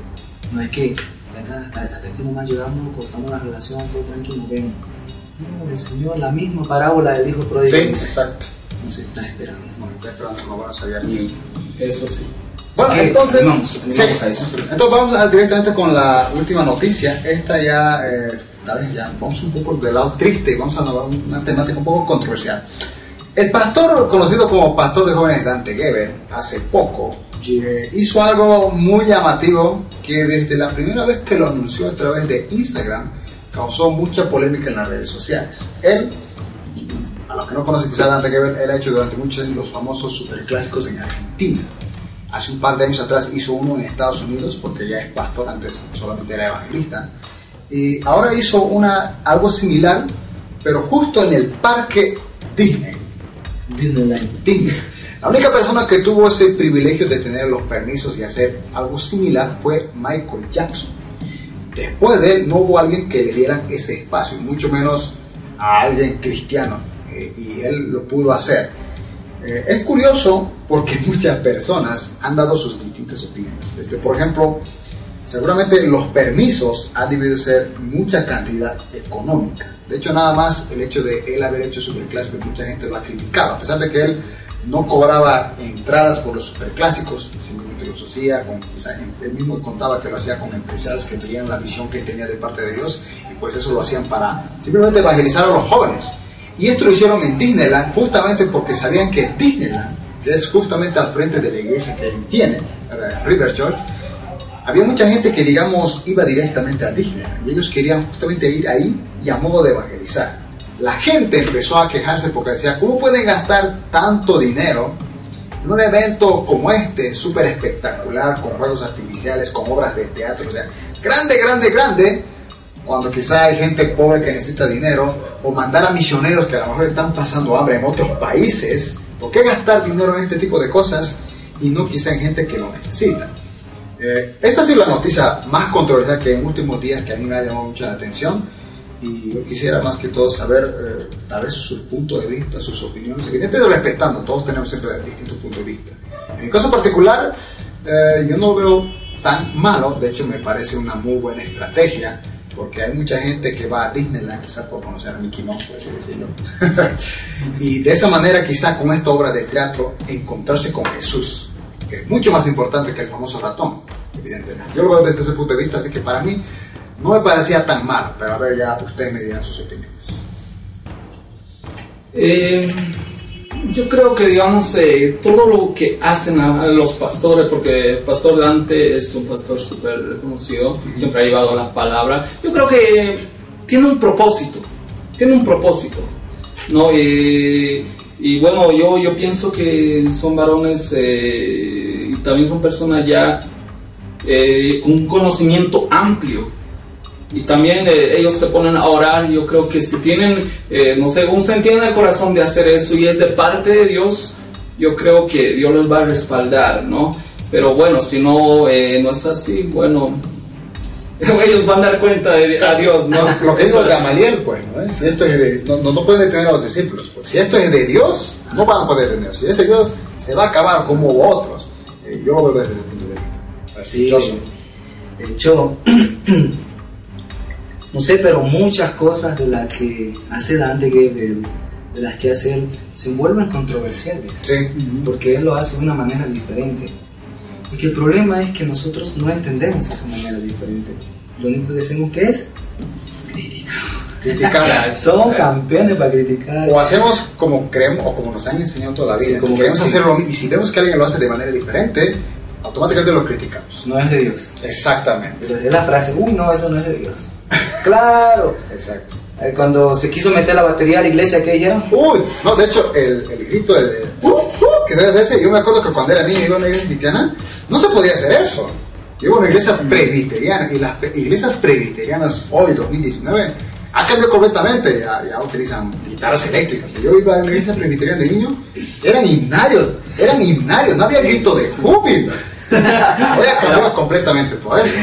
No es que hasta, hasta, hasta aquí nomás llegamos, cortamos la relación, todo tranquilo, nos vemos. No, el Señor, la misma parábola del hijo pródigo
Sí, exacto.
nos está esperando.
No, está esperando con buenos abiertos.
Eso sí.
Bueno, entonces, sí.
a eso.
entonces vamos a- directamente con la última noticia. Esta ya, eh, tal vez ya, vamos un poco del lado triste, vamos a hablar una temática un poco controversial. El pastor, conocido como pastor de jóvenes Dante Geber, hace poco eh, hizo algo muy llamativo que desde la primera vez que lo anunció a través de Instagram causó mucha polémica en las redes sociales. Él a los que no conocen quizás Dante Gebel, él ha hecho durante muchos años los famosos superclásicos en Argentina. Hace un par de años atrás hizo uno en Estados Unidos porque ya es pastor, antes solamente era evangelista. Y ahora hizo una, algo similar, pero justo en el parque Disney.
Disneyland.
Disney. La única persona que tuvo ese privilegio de tener los permisos y hacer algo similar fue Michael Jackson. Después de él no hubo alguien que le dieran ese espacio, mucho menos a alguien cristiano, eh, y él lo pudo hacer. Eh, es curioso porque muchas personas han dado sus distintas opiniones. Este, por ejemplo, seguramente los permisos han debido ser mucha cantidad económica. De hecho, nada más el hecho de él haber hecho superclásicos, mucha gente lo ha criticado, a pesar de que él no cobraba entradas por los superclásicos, simplemente los hacía con, quizás él mismo contaba que lo hacía con empresarios que veían la visión que él tenía de parte de Dios y pues eso lo hacían para simplemente evangelizar a los jóvenes. Y esto lo hicieron en Disneyland justamente porque sabían que Disneyland, que es justamente al frente de la iglesia que tiene, River Church, había mucha gente que, digamos, iba directamente a Disneyland y ellos querían justamente ir ahí y a modo de evangelizar. La gente empezó a quejarse porque decía, ¿cómo pueden gastar tanto dinero en un evento como este, súper espectacular, con juegos artificiales, con obras de teatro? O sea, grande, grande, grande, cuando quizá hay gente pobre que necesita dinero, o mandar a misioneros que a lo mejor están pasando hambre en otros países. ¿Por qué gastar dinero en este tipo de cosas y no quizá en gente que lo necesita? Eh, esta ha sido la noticia más controversial que en últimos días que a mí me ha llamado mucho la atención y yo quisiera más que todo saber eh, tal vez su punto de vista, sus opiniones, evidentemente respetando, todos tenemos siempre distintos puntos de vista. En mi caso particular, eh, yo no lo veo tan malo, de hecho me parece una muy buena estrategia, porque hay mucha gente que va a Disneyland quizás por conocer a Mickey Mouse, por así decirlo, y de esa manera quizás con esta obra de teatro encontrarse con Jesús, que es mucho más importante que el famoso ratón, evidentemente. Yo lo veo desde ese punto de vista, así que para mí no me parecía tan mal, pero a ver, ya ustedes me dirán sus opiniones.
Eh, Yo creo que, digamos, eh, todo lo que hacen a, a los pastores, porque el pastor Dante es un pastor súper reconocido, siempre ha llevado la palabra, yo creo que tiene un propósito, tiene un propósito, ¿no? Y, y bueno, yo, yo pienso que son varones eh, y también son personas ya eh, con un conocimiento amplio y también eh, ellos se ponen a orar. Yo creo que si tienen, eh, no sé, un sentido en el corazón de hacer eso y es de parte de Dios, yo creo que Dios los va a respaldar, ¿no? Pero bueno, si no, eh, no es así, bueno, ellos van a dar cuenta de, a Dios, ¿no?
Lo que dijo Gamaliel, pues, ¿no? es? Si esto es de, no, no, pueden detener a los discípulos. Pues. Si esto es de Dios, no van a poder detener. Si es de Dios, se va a acabar como otros. Eh, yo lo veo desde ese punto de vista.
Así,
Yo
hecho, no sé, pero muchas cosas de las que hace Dante Gebel, de las que hace él, se vuelven controversiales.
Sí.
Porque él lo hace de una manera diferente. Y que el problema es que nosotros no entendemos esa manera diferente. Lo único que hacemos que es criticar.
Criticar.
Somos campeones para criticar.
O hacemos como creemos o como nos han enseñado toda la vida.
Sí, como
queremos
sí.
hacerlo y si vemos que alguien lo hace de manera diferente, automáticamente lo criticamos.
No es de Dios.
Exactamente.
Es la frase, uy, no, eso no es de Dios. claro.
Exacto.
Eh, Cuando se quiso meter la batería a la iglesia, ¿qué dijeron?
Uy, no, de hecho, el, el grito el, el, uh, uh, que se hacerse, yo me acuerdo que cuando era niño iba a una iglesia cristiana, no se podía hacer eso. Yo iba a una iglesia presbiteriana y las iglesias presbiterianas hoy, 2019, ha cambiado completamente. Ya, ya utilizan guitarras eléctricas. Yo iba a una iglesia presbiteriana de niño, eran himnarios, eran himnarios, no había grito de júbilo. Hoy ha cambiado completamente todo eso.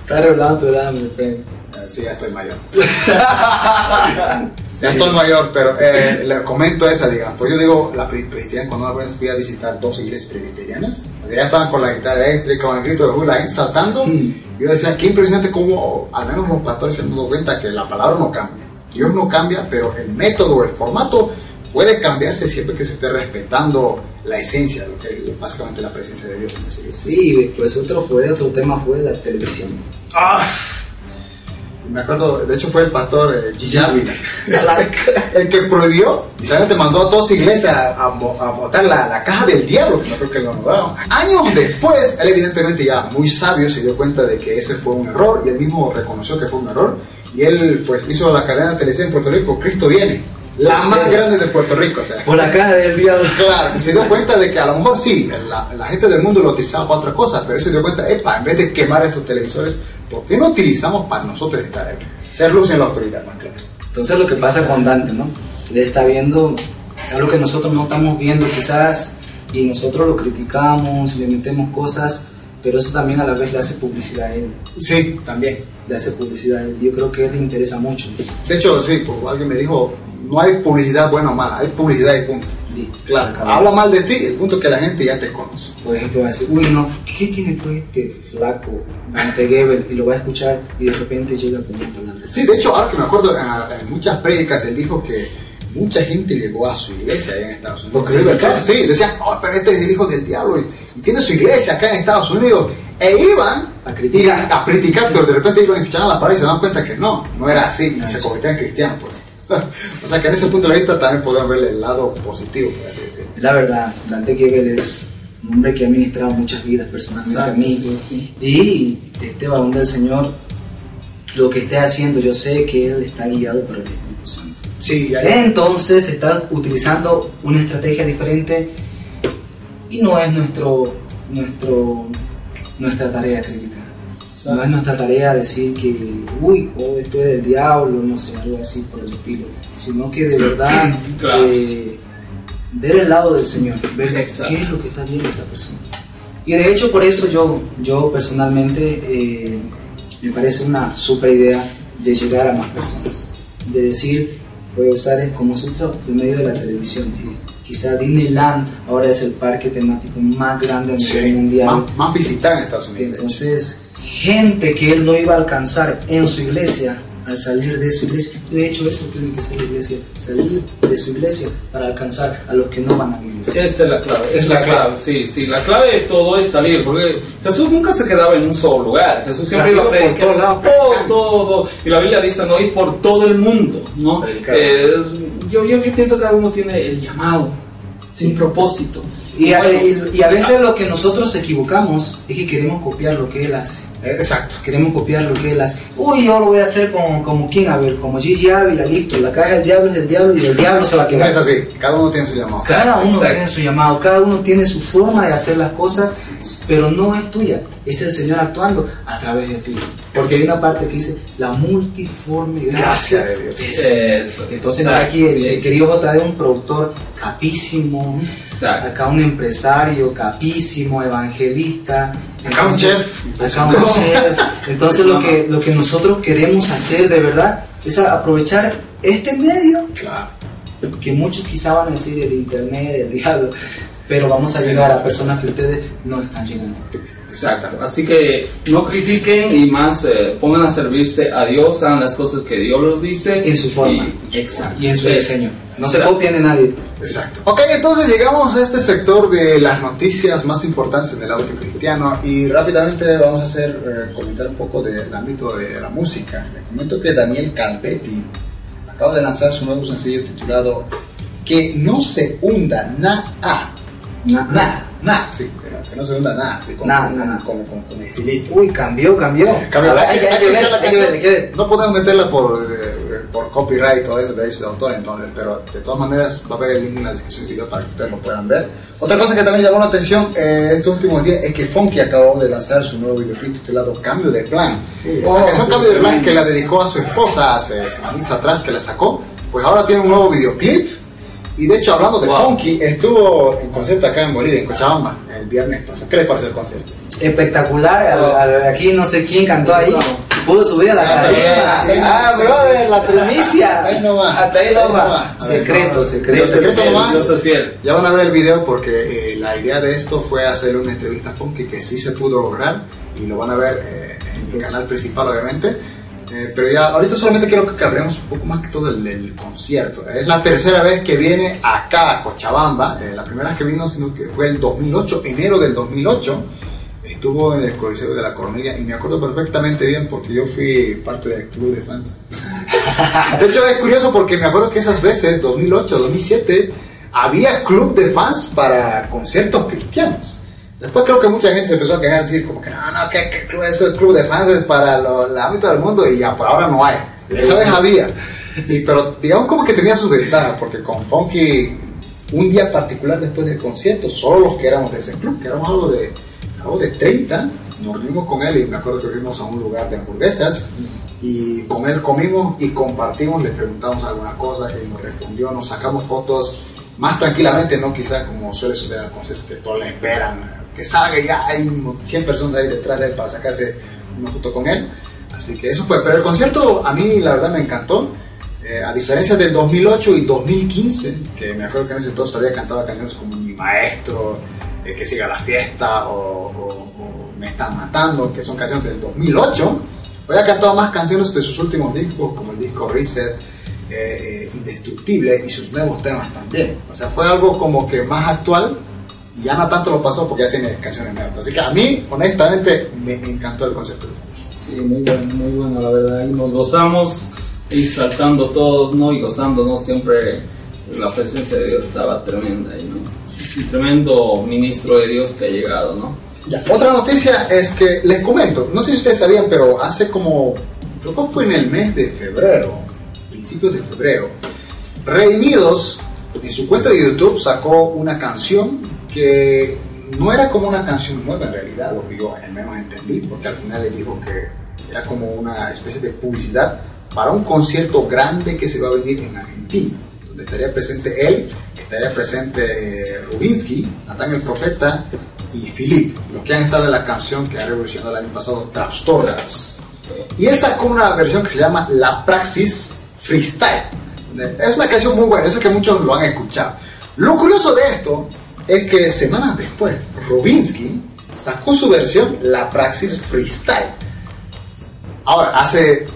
Está revelando tu edad, mi friend.
Sí, ya estoy mayor. Ya estoy mayor, pero eh, le comento esa, digamos. Pues yo digo, la pre- presbiteriana, cuando una vez fui a visitar dos iglesias presbiterianas, o sea, ya estaban con la guitarra eléctrica, con el grito de júbilo, la gente saltando.
Mm.
Yo decía, qué impresionante cómo, al menos los pastores se han dado cuenta que la palabra no cambia. Dios no cambia, pero el método, el formato puede cambiarse siempre que se esté respetando la esencia, lo que básicamente la presencia de Dios en.
Sí, y después otro fue, otro tema fue la televisión.
Ah. Me acuerdo, de hecho fue el pastor eh, Gigi Ávila, el que prohibió, realmente mandó a toda su iglesia a, votar la, la caja del diablo, que no creo que lo nombraron. Años después, él evidentemente ya muy sabio se dio cuenta de que ese fue un error y él mismo reconoció que fue un error y él pues hizo la cadena de televisión en Puerto Rico, Cristo viene, la más grande de Puerto Rico, o sea.
Por la caja del diablo.
Claro, y se dio cuenta de que a lo mejor sí, la, la gente del mundo lo utilizaba para otra cosa, pero él se dio cuenta, epa, en vez de quemar estos televisores, ¿por qué no utilizamos para nosotros estar ahí? Ser luz en la oscuridad, más claro.
Entonces lo que pasa con Dante, ¿no? Él está viendo algo que nosotros no estamos viendo quizás y nosotros lo criticamos, le metemos cosas, pero eso también a la vez le hace publicidad a él.
Sí, también.
Le hace publicidad a él. Yo creo que a él le interesa mucho.
De hecho, sí, pues, alguien me dijo, no hay publicidad buena o mala, hay publicidad y punto. Claro, habla mal de ti, el punto es que la gente ya te conoce.
Por ejemplo, va a decir, uy, no, ¿qué tiene pues este flaco Dante Gebel? Y lo va a escuchar y de repente llega con una palabra.
Sí, de hecho, ahora que me acuerdo, en, muchas prédicas él dijo que mucha gente llegó a su iglesia allá en Estados Unidos.
Porque a
sí, decían, oh, pero este es el hijo del diablo y, y tiene su iglesia acá en Estados Unidos. E iban
A criticar.
y a criticar, pero de repente iban escuchando la palabra y se dan cuenta que no, no era así y se convertían en cristianos. Pues. o sea que en ese punto de vista también podemos verle el lado positivo, por así decirlo.
La verdad, Dante Gebel es un hombre que ha ministrado muchas vidas personalmente a mí.
sí, sí.
Y este varón del Señor, lo que esté haciendo, yo sé que él está guiado por el Espíritu Santo.
Sí, ya-
Entonces está utilizando una estrategia diferente y no es nuestro, nuestro, nuestra tarea criticar. No es nuestra tarea decir que, uy, oh, esto es del diablo, no sé, algo así por el estilo, sino que de verdad
Claro.
eh, ver el lado del Señor, ver
Exacto.
qué es lo que está viendo esta persona. Y de hecho por eso yo, yo personalmente eh, me parece una super idea de llegar a más personas, de decir, voy a usar es como susto el medio de la televisión. Quizá Disneyland ahora es el parque temático más grande a nivel
sí,
mundial.
más, más visitar en Estados Unidos.
Entonces, gente que él no iba a alcanzar en su iglesia, al salir de su iglesia, y de hecho eso tiene que ser la iglesia, salir de su iglesia para alcanzar a los que no van a la iglesia.
Esa es la clave,
Es
es
la
la clave, sí, sí, la clave de todo es salir, porque Jesús nunca se quedaba en un solo lugar, Jesús siempre iba a
Por
predicar
todos lados,
todo,
predicando.
todo, y la Biblia dice no ir por todo el mundo, ¿no? Eh, yo, yo, yo pienso que cada uno tiene el llamado, sin propósito.
Y a,
Bueno,
y- y a veces lo que nosotros equivocamos es que queremos copiar lo que él hace.
Exacto.
Queremos copiar lo que él hace. Uy, yo lo voy a hacer como, como quién, a ver, como Gigi Ávila, listo. La caja del diablo es del diablo y el diablo se va a
Que no
quedar.
es así, cada uno tiene su llamado.
Cada uno
Exacto.
tiene su llamado, cada uno tiene su forma de hacer las cosas, pero no es tuya, es el Señor actuando a través de ti. Porque hay una parte que dice la multiforme gracia,
Gracia de Dios.
Eso.
Entonces
Exacto.
aquí el, el querido JD es un productor capísimo,
Exacto.
acá un empresario capísimo, evangelista, entonces-
chef.
acá un chef. Entonces lo que, lo que nosotros queremos hacer de verdad es aprovechar este medio
Claro.
que muchos quizá van a decir el internet, el diablo, pero vamos a llegar a personas que ustedes no están llegando.
Exacto. Así que no critiquen y más eh, pongan a servirse a Dios, hagan las cosas que Dios los dice.
En su forma.
Y, exacto.
Y en su diseño. No se copien de nadie.
Exacto. Ok, entonces llegamos a este sector de las noticias más importantes en el ámbito cristiano y rápidamente vamos a hacer eh, comentar un poco del ámbito de la música. Les comento que Daniel Calvetti acaba de lanzar su nuevo sencillo titulado Que no se hunda nada.
Na-
Nada, nada, sí, que- no se hunda nada, así como,
nah, nah.
como, como, con estilito.
Uy, cambió, cambió. Ver,
hay,
hay
hay que
ver,
la
hay que ver, que.
No podemos meterla por, eh, por copyright y todo eso, derechos de autor, entonces, pero de todas maneras va a haber el link en la descripción del video para que ustedes lo puedan ver. Otra cosa que también llamó la atención eh, estos últimos días es que Funky acabó de lanzar su nuevo videoclip titulado Cambio de Plan.
Oh,
la canción Cambio de Plan que la dedicó a su esposa hace semanas atrás que la sacó, pues ahora tiene un nuevo videoclip. Y de hecho, hablando de
Wow.
Funky, estuvo en concierto acá en Bolivia, en Cochabamba, el viernes pasado. ¿Qué les pareció el concierto?
Espectacular. al-
Oh.
al- aquí no sé quién cantó ahí. Pudo subir a la
Ah,
cadena.
pero-
Ah, brother, la primicia.
Ahí.
Hasta ahí
Ahí
no
no
va.
va.
Secreto,
Ahí
secreto.
Secreto
fiel,
nomás. Ya van a ver el video porque eh, la idea de esto fue hacer una entrevista a Funky que sí se pudo lograr y lo van a ver eh, en mi canal principal obviamente. Eh, pero ya ahorita solamente quiero que hablemos un poco más que todo del, concierto. Es la tercera vez que viene acá a Cochabamba. Eh, la primera vez que vino sino que fue el 2008, enero del 2008. Estuvo en el Coliseo de la Coronilla y me acuerdo perfectamente bien porque yo fui parte del club de fans. De hecho, es curioso porque me acuerdo que esas veces, 2008, 2007, había club de fans para conciertos cristianos. Después creo que mucha gente se empezó a quejar, decir como que no, no, que, que club, de fans es para el ámbito del mundo y ya, pues ahora no hay. Esa vez había. Y, pero digamos como que tenía sus ventajas, porque con Funky, un día particular después del concierto, solo los que éramos de ese club, que éramos algo de, algo de 30, nos reunimos con él y me acuerdo que fuimos a un lugar de hamburguesas y con él comimos y compartimos, le preguntamos alguna cosa y nos respondió, nos sacamos fotos más tranquilamente, no quizá como suele suceder en conciertos que todos le esperan, que salga y hay 100 personas ahí detrás de él para sacarse una foto con él. Así que eso fue, pero el concierto a mí la verdad me encantó. Eh, a diferencia del 2008 y 2015, que me acuerdo que en ese entonces todavía cantaba canciones como Mi Maestro, eh, Que Siga la Fiesta o, o- o Me Están Matando, que son canciones del 2008, hoy ha cantado más canciones de sus últimos discos, como el disco Reset, eh, eh, Indestructible y sus nuevos temas también. O sea, fue algo como que más actual y ya no tanto lo pasó porque ya tiene canciones nuevas. Así que a mí, honestamente, me encantó el concepto.
Sí, muy bueno, muy bueno, la verdad. Y nos gozamos y saltando todos, ¿no? Y gozándonos siempre. La presencia de Dios estaba tremenda ahí, ¿no? Un tremendo ministro de Dios que ha llegado, ¿no?
Ya, Otra noticia es que les comento, no sé si ustedes sabían, pero hace como, creo que fue en el mes de febrero, principios de febrero, Redimidos en su cuenta de YouTube sacó una canción que no era como una canción nueva en realidad, lo que yo al menos entendí, porque al final le dijo que era como una especie de publicidad para un concierto grande que se va a venir en Argentina, donde estaría presente él, estaría presente eh, Rubinsky, Natán el Profeta y Philip, los que han estado en la canción que ha revolucionado el año pasado, Trapstorno. Y él sacó una versión que se llama La Praxis Freestyle. Es una canción muy buena, eso que muchos lo han escuchado. Lo curioso de esto es que semanas después, Rubinsky sacó su versión La Praxis Freestyle. Ahora, hace,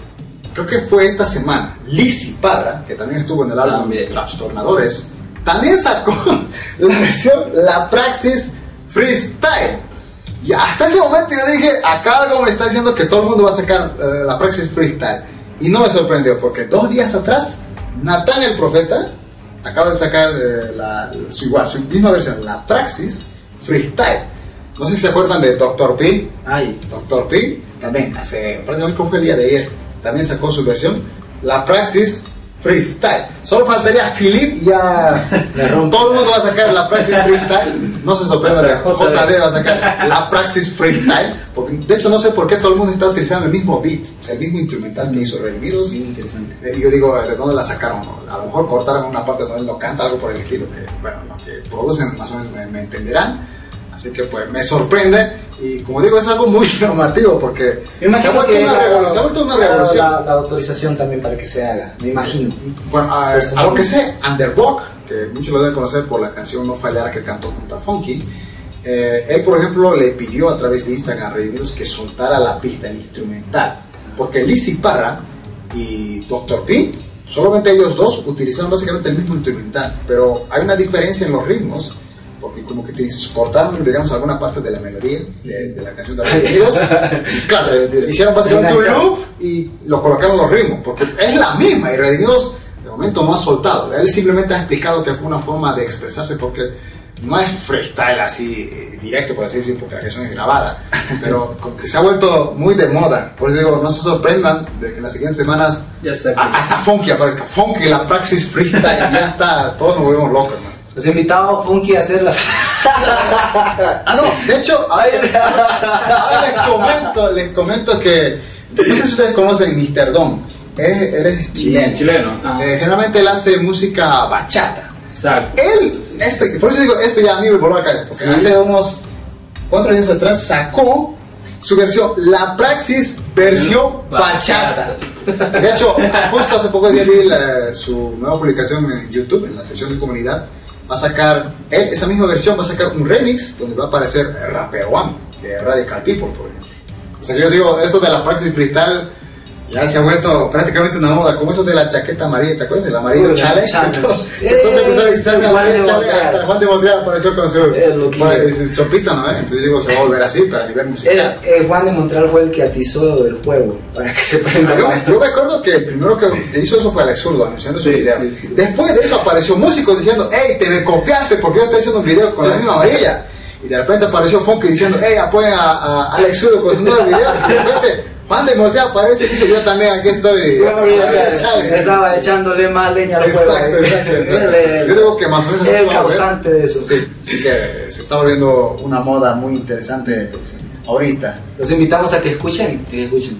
creo que fue esta semana, Lizzy Parra, que también estuvo en el álbum. Trastornadores, también sacó la versión La Praxis Freestyle. Y hasta ese momento yo dije, acá algo me está diciendo que todo el mundo va a sacar eh, la Praxis Freestyle. Y no me sorprendió, porque dos días atrás, Natán el Profeta acaba de sacar eh, la, su, igual, su misma versión, la Praxis Freestyle. No sé si se acuerdan de Dr. P.
Ay,
Dr. P también, hace prácticamente fue el día de ayer, también sacó su versión, la Praxis Freestyle. Solo faltaría Philip y
rompe.
todo el mundo va a sacar la Praxis Freestyle. No se sorprenda,
JD.
Va a sacar la Praxis Freestyle. Porque de hecho no sé por qué todo el mundo está utilizando el mismo beat, o sea, el mismo instrumental que hizo Redimidos.
interesante.
Eh, Y yo digo, ¿de dónde la sacaron? A lo mejor cortaron una parte donde él no canta, algo por el estilo, que, bueno, los que producen más o menos me, me entenderán. Así que, pues, me sorprende. Y como digo, es algo muy llamativo porque se ha vuelto una revolución. Se ha vuelto una
la-
revolución.
La, la autorización también para que se haga, me imagino.
Bueno, a, a lo que sé, Underdog, que muchos lo deben conocer por la canción No Fallar que cantó junto a Funky, eh, él, por ejemplo, le pidió a través de Instagram a Redimidos que soltara la pista, el instrumental. Porque Lizzy Parra y Dr. P, solamente ellos dos utilizaron básicamente el mismo instrumental, pero hay una diferencia en los ritmos. Porque como que cortaron, digamos, alguna parte de la melodía de, de la canción de Redimidos. Y claro, hicieron básicamente un loop y lo colocaron los ritmos, porque es la misma y Redimidos de momento no ha soltado. Él simplemente ha explicado que fue una forma de expresarse porque no es freestyle así eh, directo, por así decir, porque la canción es grabada, pero como que se ha vuelto muy de moda. Por eso digo, no se sorprendan de que en las siguientes semanas a- hasta Funky aparezca. Funky, la praxis freestyle, ya está, todos nos volvemos locos, hermano.
Los invitados Funky a hacer la.
Ah, no, de hecho, ahora, ahora les comento, les comento que, no sé si ustedes conocen Mr. Don, es- él es chileno.
Chileno. Ah,
Eh, generalmente él hace música bachata.
exacto.
Él, esto, por eso digo, esto ya a mí me voló cabeza, porque
Sí.
hace unos cuatro años atrás sacó su versión, la Praxis versión bachata. De hecho, justo hace poco día vi la- su nueva publicación en YouTube, en la sección de comunidad, va a sacar, él, esa misma versión va a sacar un remix donde va a aparecer Rapper One de Radical People, por ejemplo. O sea, que yo digo, esto de la Praxis Freestyle ya se ha vuelto prácticamente una moda, como eso de la chaqueta amarilla, ¿te acuerdas? El amarillo challenge. Entonces empezó a decir
Eh,
la
Juan de
amarillo challenge,
Montreal.
hasta Juan de Montreal apareció con su, su chopita, ¿no? Entonces digo, se va a volver así, pero a nivel
El,
musical.
eh, Juan de Montreal fue el que atizó el juego para que se prenda.
Yo, yo me acuerdo que el primero que hizo eso fue Alex Zurdo anunciando su
Sí,
video.
sí, sí.
Después de eso apareció músicos diciendo, hey, te me copiaste porque yo estoy haciendo un video con la misma amarilla. Y de repente apareció Funky diciendo, hey, apoyen a, a Alex Zurdo con su nuevo video. Y de repente Juan de Montreal aparece y dice, yo también aquí estoy. Chale.
Estaba echándole más leña al fuego.
Exacto,
eh.
exacto, exacto. Yo digo que más o menos
es el causante de eso.
Sí, sí que se está volviendo una moda muy interesante ahorita.
Los invitamos a que escuchen. Que escuchen.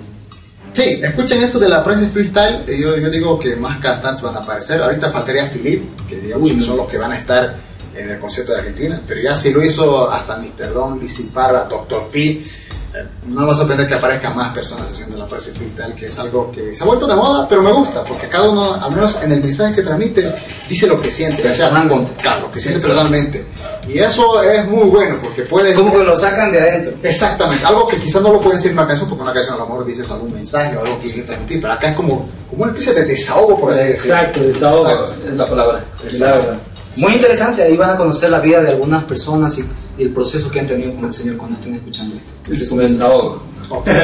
Sí, escuchen esto de la Praxis Freestyle. eh, Yo, yo digo que más cantantes van a aparecer. Ahorita faltaría Philip, que digamos
Uy,
que son los que van a estar en el concierto de Argentina. Pero ya si lo hizo hasta Mr. Don, Lizzy Parra, Dr. P. No va a sorprender que aparezcan más personas haciendo la Praxis Freestyle, que es algo que se ha vuelto de moda, pero me gusta, porque cada uno, al menos en el mensaje que transmite, dice lo que siente, o sea,
Personalmente.
claro, lo que siente personalmente. Y eso es muy bueno, porque puedes...
Como que lo sacan de adentro.
Exactamente, algo que quizás no lo pueden decir en una canción, porque en una canción a lo mejor dices algún mensaje o algo que quieres transmitir, pero acá es como, como una especie de desahogo, por así decirlo.
Exacto, desahogo
Exacto.
es la palabra.
Exacto.
Muy interesante, ahí van a conocer la vida de algunas personas y, y el proceso que han tenido con el Señor cuando estén escuchando esto.
Es un desahogo.
Ok.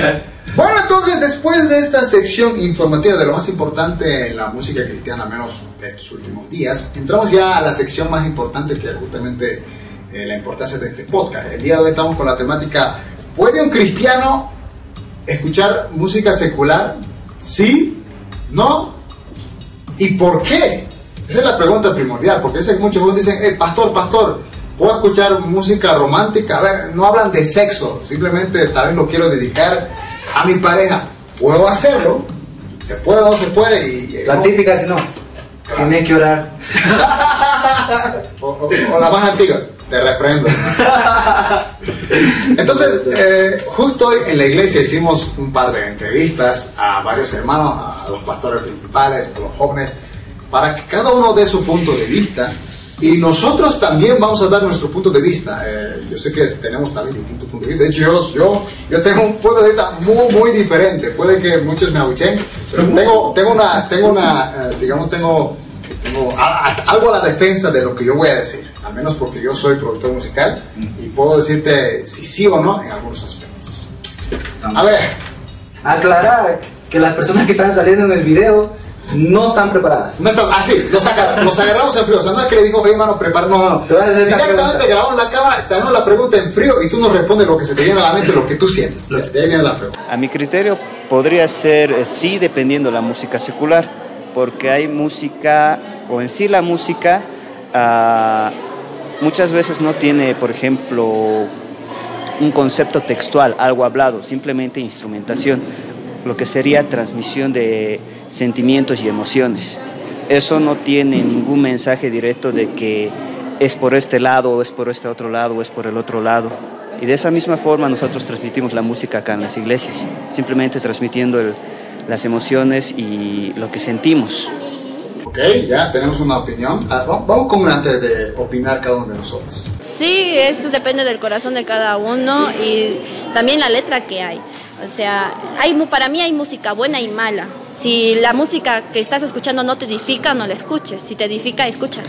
Bueno, entonces después de esta sección informativa de lo más importante en la música cristiana, al menos de estos últimos días, entramos ya a la sección más importante que es justamente eh, la importancia de este podcast. El día de hoy estamos con la temática, ¿puede un cristiano escuchar música secular? ¿Sí? ¿No? ¿Y por qué? Esa es la pregunta primordial, porque sé que muchos dicen, eh, pastor, pastor, ¿puedo escuchar música romántica? A ver, no hablan de sexo, simplemente tal vez lo quiero dedicar a mi pareja. ¿Puedo hacerlo? ¿Se puede o no se puede? Y,
La típica, si no, tienes que orar.
o, o- o la más antigua, te reprendo. Entonces, eh, justo hoy en la iglesia hicimos un par de entrevistas a varios hermanos, a los pastores principales, a los jóvenes, para que cada uno dé su punto de vista. Y nosotros también vamos a dar nuestro punto de vista. Eh, yo sé que tenemos también distintos puntos de vista. De hecho, yo, yo, yo tengo un punto de vista muy, muy diferente. Puede que muchos me abuchen, pero tengo, tengo una, tengo una eh, digamos, tengo tengo a- a- algo a la defensa de lo que yo voy a decir, al menos porque yo soy productor musical y puedo decirte si sí o no en algunos aspectos. A ver,
Aclarar que las personas que están saliendo en el video no están preparadas.
No está, así, ah, los, agarramos en frío. O sea, no es que le digo, hey, hermano, prepara, no, no. Directamente grabamos la cámara, te hacemos la pregunta en frío y tú nos respondes lo que se te viene a la mente, lo que tú sientes. De ahí viene la pregunta.
A mi criterio, podría ser eh, sí, dependiendo de la música secular, porque hay música, o en sí la música, uh, muchas veces no tiene, por ejemplo, un concepto textual, algo hablado, simplemente instrumentación, lo que sería transmisión de sentimientos y emociones. Eso no tiene ningún mensaje directo de que es por este lado, o es por este otro lado, o es por el otro lado. Y de esa misma forma nosotros transmitimos la música acá en las iglesias, simplemente transmitiendo las emociones y lo que sentimos.
Ok, ya tenemos una opinión. Ah, vamos con antes de opinar cada uno de nosotros.
Sí, eso depende del corazón de cada uno y también la letra que hay. O sea, hay, para mí hay música buena y mala. Si la música que estás escuchando no te edifica, no la escuches. Si te edifica, escucha.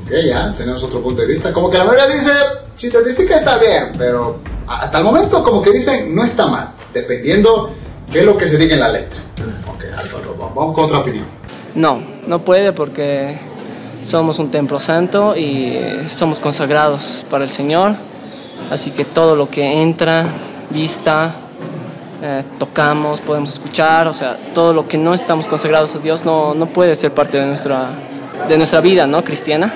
Ok, ya, tenemos otro punto de vista. Como que la mayoría dice, si te edifica está bien, pero hasta el momento como que dicen, no está mal, dependiendo qué es lo que se diga en la letra. Ok, vamos con otra opinión.
No, no puede porque somos un templo santo y somos consagrados para el Señor. Así que todo lo que entra, vista, eh, tocamos, podemos escuchar, o sea, todo lo que no estamos consagrados a Dios no, no puede ser parte de nuestra, de nuestra vida, ¿no? Cristiana.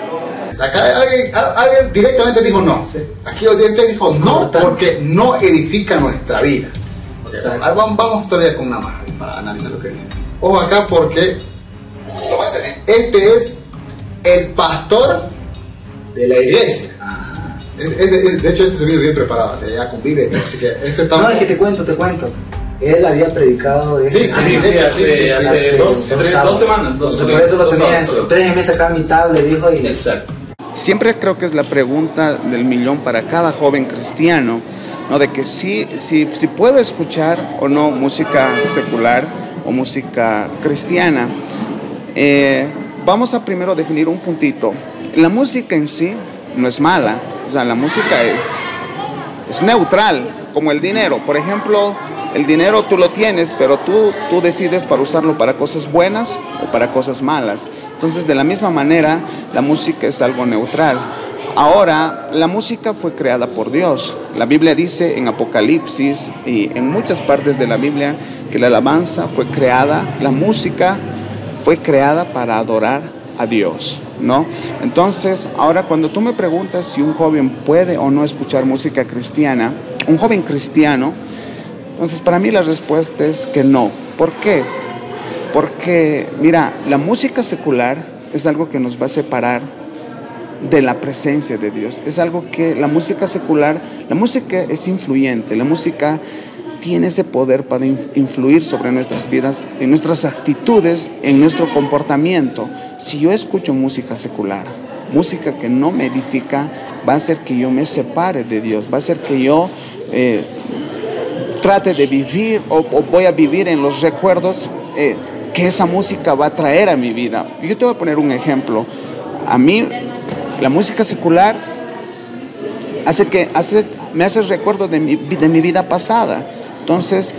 Acá alguien, directamente dijo no. Aquí directamente dijo no porque no edifica nuestra vida. vamos, vamos todavía con una más para analizar lo que dice. Ojo acá porque este es el pastor de la iglesia de hecho, este se viene bien preparado, o sea, ya convive, así que esto está...
No, es que te cuento, te cuento. Él había predicado de
Sí, sí, de hecho, sí, sí, hace, dos, dos, semanas. Dos,
por eso lo tenía, déjeme sacar mi tablet, dijo, y...
Exacto.
Siempre creo que es la pregunta del millón para cada joven cristiano, ¿no? De que si, si, si puedo escuchar o no música secular o música cristiana. Eh, vamos a primero definir un puntito. La música en sí no es mala, la música es, es neutral, como el dinero. Por ejemplo, el dinero tú lo tienes, pero tú, tú decides para usarlo para cosas buenas o para cosas malas. Entonces, de la misma manera, la música es algo neutral. Ahora, la música fue creada por Dios. La Biblia dice en Apocalipsis y en muchas partes de la Biblia que la alabanza fue creada, la música fue creada para adorar a Dios. ¿No? Entonces, ahora cuando tú me preguntas si un joven puede o no escuchar música cristiana, un joven cristiano, entonces para mí la respuesta es que no. ¿Por qué? Porque, mira, la música secular es algo que nos va a separar de la presencia de Dios. Es algo que la música secular, la música es influyente, la música tiene ese poder para influir sobre nuestras vidas, en nuestras actitudes, en nuestro comportamiento. Si yo escucho música secular, música que no me edifica, va a hacer que yo me separe de Dios, va a hacer que yo eh, trate de vivir o, voy a vivir en los recuerdos eh, que esa música va a traer a mi vida. Yo te voy a poner un ejemplo. A mí, la música secular hace que hace, me hace recuerdo de mi, de mi vida pasada. Entonces,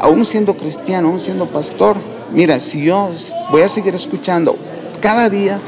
aún siendo cristiano, aún siendo pastor, mira, si yo voy a seguir escuchando cada día,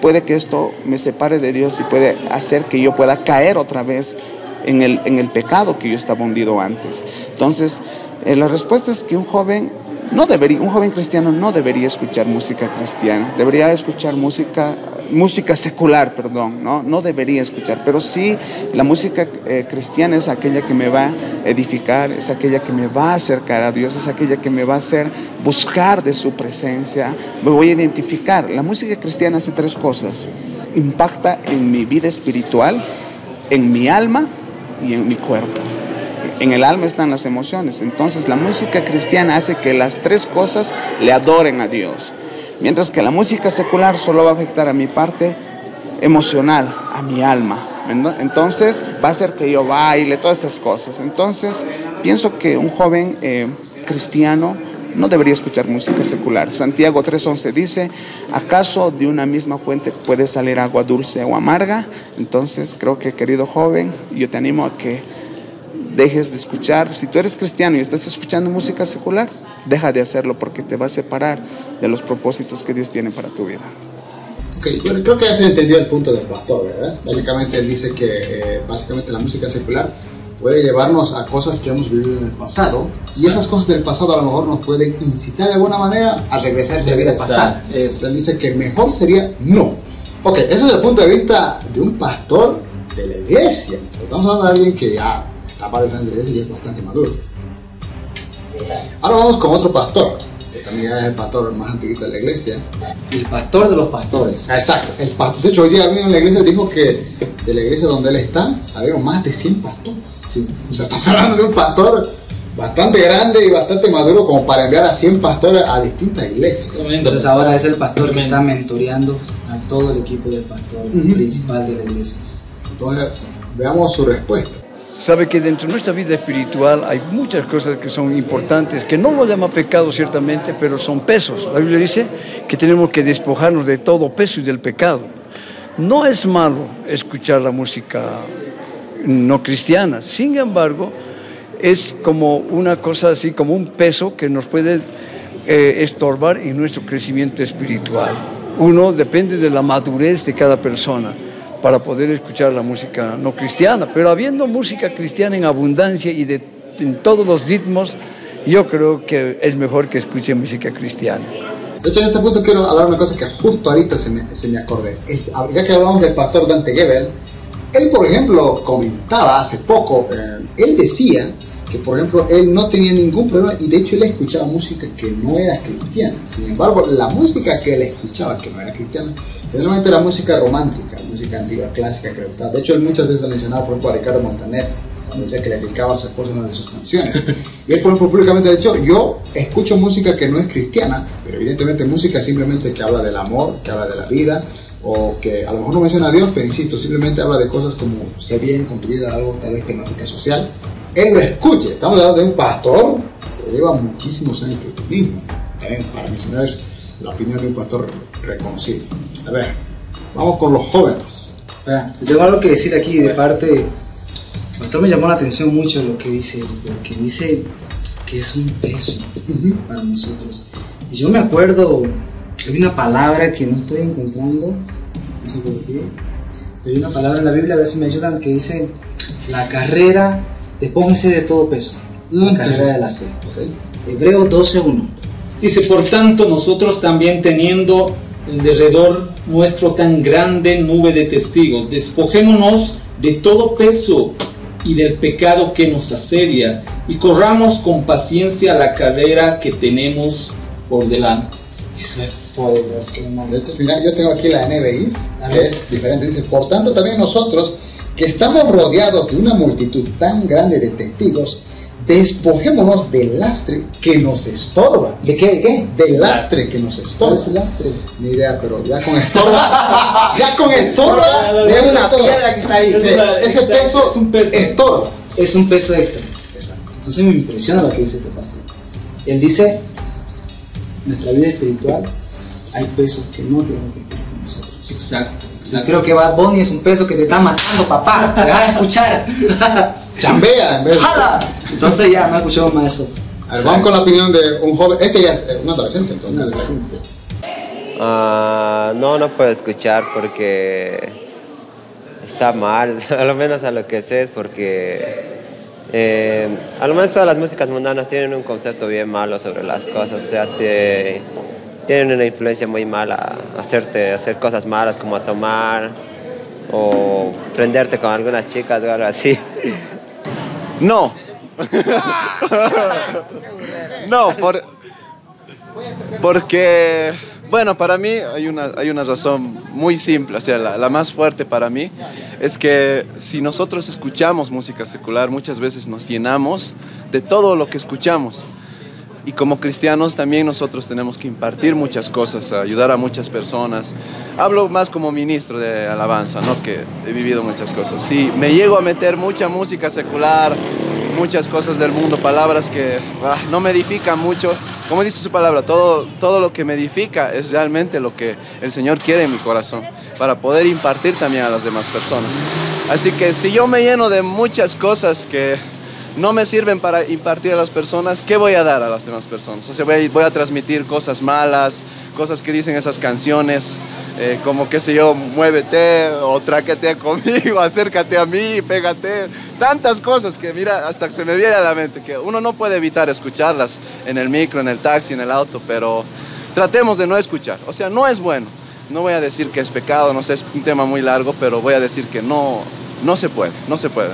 puede que esto me separe de Dios y puede hacer que yo pueda caer otra vez en el, en el pecado que yo estaba hundido antes. Entonces, eh, la respuesta es que un joven no debería, un joven cristiano no debería escuchar música cristiana, debería escuchar música música secular, perdón, ¿no? no debería escuchar, pero sí la música eh, cristiana es aquella que me va a edificar, es aquella que me va a acercar a Dios, es aquella que me va a hacer buscar de su presencia, me voy a identificar. La música cristiana hace tres cosas, impacta en mi vida espiritual, en mi alma y en mi cuerpo. En el alma están las emociones, entonces la música cristiana hace que las tres cosas le adoren a Dios. Mientras que la música secular solo va a afectar a mi parte emocional, a mi alma. Entonces va a hacer que yo baile, todas esas cosas. Entonces pienso que un joven eh, cristiano no debería escuchar música secular. Santiago 3.11 dice, ¿acaso de una misma fuente puede salir agua dulce o amarga? Entonces creo que querido joven, yo te animo a que dejes de escuchar. Si tú eres cristiano y estás escuchando música secular, deja de hacerlo porque te va a separar de los propósitos que Dios tiene para tu vida.
Ok, bueno, creo que ya se entendió el punto del pastor, ¿verdad? Básicamente él dice que eh, básicamente la música secular puede llevarnos a cosas que hemos vivido en el pasado y esas cosas del pasado a lo mejor nos pueden incitar de alguna manera a regresar a la vida pasada.
Eso.
Él dice que mejor sería no. Ok, eso es el punto de vista de un pastor de la iglesia. Estamos hablando de alguien que ya en la iglesia y es bastante maduro. Ahora vamos con otro pastor, que también es el pastor más antiguito de la iglesia.
El pastor de los pastores.
Exacto. El pa- de hecho, hoy día alguien en la iglesia dijo que de la iglesia donde él está salieron más de 100 pastores. Sí. O sea, estamos hablando de un pastor bastante grande y bastante maduro como para enviar a 100 pastores a distintas iglesias.
Entonces ahora es el pastor que está mentoreando a todo el equipo del pastor
Ujú.
principal de la iglesia.
Entonces, veamos su respuesta.
Sabe que dentro de nuestra vida espiritual hay muchas cosas que son importantes, que no lo llama pecado ciertamente, pero son pesos. La Biblia dice que tenemos que despojarnos de todo peso y del pecado. No es malo escuchar la música no cristiana, sin embargo, es como una cosa así, como un peso que nos puede eh, estorbar en nuestro crecimiento espiritual. Uno depende de la madurez de cada persona para poder escuchar la música no cristiana, pero habiendo música cristiana en abundancia y de, en todos los ritmos, yo creo que es mejor que escuche música cristiana.
De hecho, en este punto quiero hablar una cosa que justo ahorita se me, se me acordé. Ya que hablamos del pastor Dante Gebel, él, por ejemplo, comentaba hace poco, eh, él decía que, por ejemplo, él no tenía ningún problema y de hecho él escuchaba música que no era cristiana. Sin embargo, la música que él escuchaba, que no era cristiana, generalmente era música romántica, música antigua, clásica que le gustaba. De hecho, él muchas veces mencionaba, por ejemplo, a Ricardo Montaner, cuando decía que le dedicaba a su esposa una de sus canciones. Y él, por ejemplo, públicamente ha dicho, yo escucho música que no es cristiana, pero evidentemente música simplemente que habla del amor, que habla de la vida, o que a lo mejor no menciona a Dios, pero insisto, simplemente habla de cosas como sé bien con tu vida, algo tal vez temática social. Él lo escuche. Estamos hablando de un pastor que lleva muchísimos años en cristianismo. También para mencionar es la opinión de un pastor reconocido. A ver, vamos con los jóvenes.
Yo tengo algo que decir aquí de parte. Pastor me llamó la atención mucho lo que dice, porque dice que es un peso para nosotros. Y yo me acuerdo, hay una palabra que no estoy encontrando, no sé por qué, hay una palabra en la Biblia, a ver si me ayudan, que dice la carrera, despóngese de todo peso, la carrera
sí.
de la fe.
¿ok?
Hebreo 12.1.
Dice, por tanto, nosotros también teniendo alrededor nuestro tan grande nube de testigos, despojémonos de todo peso y del pecado que nos asedia y corramos con paciencia la carrera que tenemos por delante.
Eso es poderoso, hermano.
De hecho, mira, yo tengo aquí la NBI,
A ver.
es diferente. Dice, por tanto, también nosotros, que estamos rodeados de una multitud tan grande de testigos, despojémonos del lastre que nos estorba.
¿De qué? ¿De qué?
Del lastre que nos estorba.
¿Cuál es el lastre?
Ni idea, pero ya con estorba. ya con estorba.
Es una piedra que está ahí.
Ese peso,
es un peso.
estorba.
Es un peso extra.
Exacto.
Entonces me impresiona lo que dice este pastor. Él dice, nuestra vida espiritual hay pesos que no tienen que estar con nosotros.
Exacto,
Yo creo que Bad Bunny es un peso que te está matando, papá. Te vas a escuchar.
Chambea en vez de...
¡Jala! Entonces ya no escuchamos más eso.
A ver, vamos con la opinión de un joven. Este ya es eh, un adolescente,
Un
entonces.
adolescente.
Ah, no, no puedo escuchar porque está mal, a lo menos a lo que sé es porque eh, a lo menos todas las músicas mundanas tienen un concepto bien malo sobre las cosas, o sea, te, tienen una influencia muy mala hacerte hacer cosas malas como a tomar o prenderte con algunas chicas o algo así.
No. no, por, porque, bueno, para mí hay una, hay una razón muy simple, o sea, la, la más fuerte para mí es que si nosotros escuchamos música secular, muchas veces nos llenamos de todo lo que escuchamos. Y como cristianos también nosotros tenemos que impartir muchas cosas, ayudar a muchas personas. Hablo más como ministro de alabanza, ¿no? que he vivido muchas cosas. Sí, me llego a meter mucha música secular, muchas cosas del mundo, palabras que ah, no me edifican mucho. Como dice su palabra, todo, todo lo que me edifica es realmente lo que el Señor quiere en mi corazón, para poder impartir también a las demás personas. Así que si yo me lleno de muchas cosas que
no me sirven para impartir a las personas, ¿qué voy a dar a las demás personas? O sea, voy a, transmitir cosas malas, cosas que dicen esas canciones, eh, como qué sé yo, muévete o tráquete conmigo, acércate a mí, pégate, tantas cosas que mira, hasta que se me viene a la mente, que uno no puede evitar escucharlas en el micro, en el taxi, en el auto, pero tratemos de no escuchar, o sea, no es bueno. No voy a decir que es pecado, no sé, es un tema muy largo, pero voy a decir que no, no se puede, no se puede.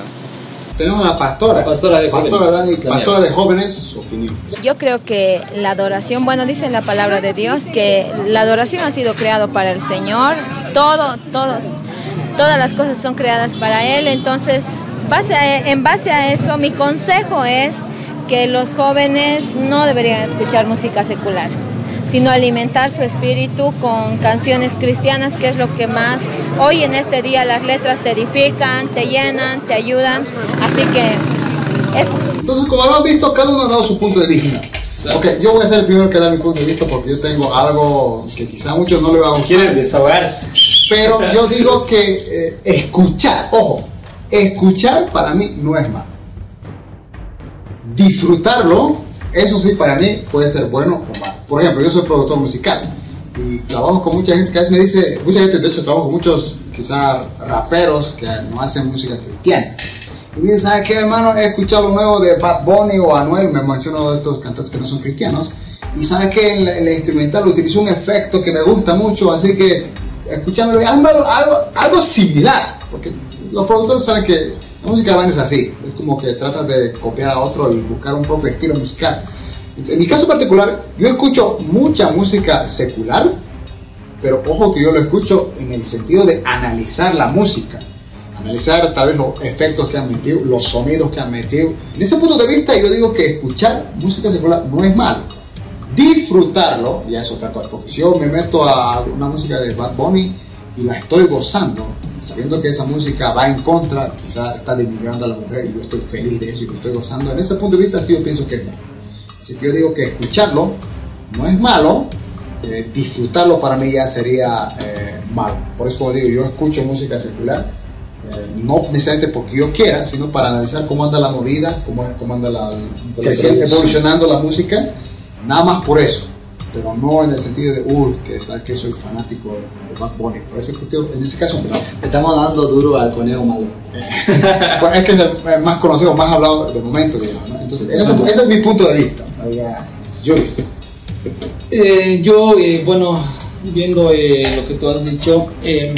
Tenemos a la pastora.
pastora de
pastora
jóvenes.
Dani, pastora de jóvenes, su opinión.
Yo creo que la adoración, bueno, dice en la palabra de Dios que la adoración ha sido creado para el Señor, todo, todo, todas las cosas son creadas para Él, entonces base a- en base a eso mi consejo es que los jóvenes no deberían escuchar música secular sino alimentar su espíritu con canciones cristianas, que es lo que más hoy en este día las letras te edifican, te llenan, te ayudan. Así que eso.
Entonces, como lo han visto, cada uno ha dado su punto de vista. Ok, yo voy a ser el primero que da mi punto de vista porque yo tengo algo que quizá a muchos no le va a gustar.
Quieren desahogarse.
Pero yo digo que eh, escuchar, ojo, escuchar para mí no es malo. Disfrutarlo, eso sí para mí puede ser bueno o malo. Por ejemplo, yo soy productor musical y trabajo con mucha gente que a veces me dice, mucha gente, de hecho trabajo con muchos quizás raperos que no hacen música cristiana. Y me dicen, ¿sabes qué, hermano? He escuchado lo nuevo de Bad Bunny o Anuel, me menciono de estos cantantes que no son cristianos. Y ¿sabes qué? En la instrumental utilizó un efecto que me gusta mucho, así que escuchámelo, y algo, algo, similar. Porque los productores saben que la música van es así, es como que tratas de copiar a otro y buscar un propio estilo musical. En mi caso particular, yo escucho mucha música secular, pero ojo que yo lo escucho en el sentido de analizar la música, analizar tal vez los efectos que han metido, los sonidos que han metido. En ese punto de vista yo digo que escuchar música secular no es malo. Disfrutarlo ya es otra cosa, porque si yo me meto a una música de Bad Bunny y la estoy gozando, sabiendo que esa música va en contra, quizás está denigrando a la mujer y yo estoy feliz de eso y lo estoy gozando, en ese punto de vista sí yo pienso que es malo. Así que yo digo que escucharlo no es malo, eh, disfrutarlo para mí ya sería eh, malo. Por eso como digo, yo escucho música secular, eh, no necesariamente porque yo quiera, sino para analizar cómo anda la movida, cómo, cómo anda la, creciendo, evolucionando la música, nada más por eso. Pero no en el sentido de, uy, que sabes que soy fanático de, Bad Bunny. Por ese, en ese caso, no.
Estamos dando duro al conejo malo.
Pues es que es el eh, más conocido, más hablado de momento, digamos. ¿no? Entonces, ese, ese es mi punto de vista. Yuri.
Eh, yo, eh, bueno, viendo eh, lo que tú has dicho, eh,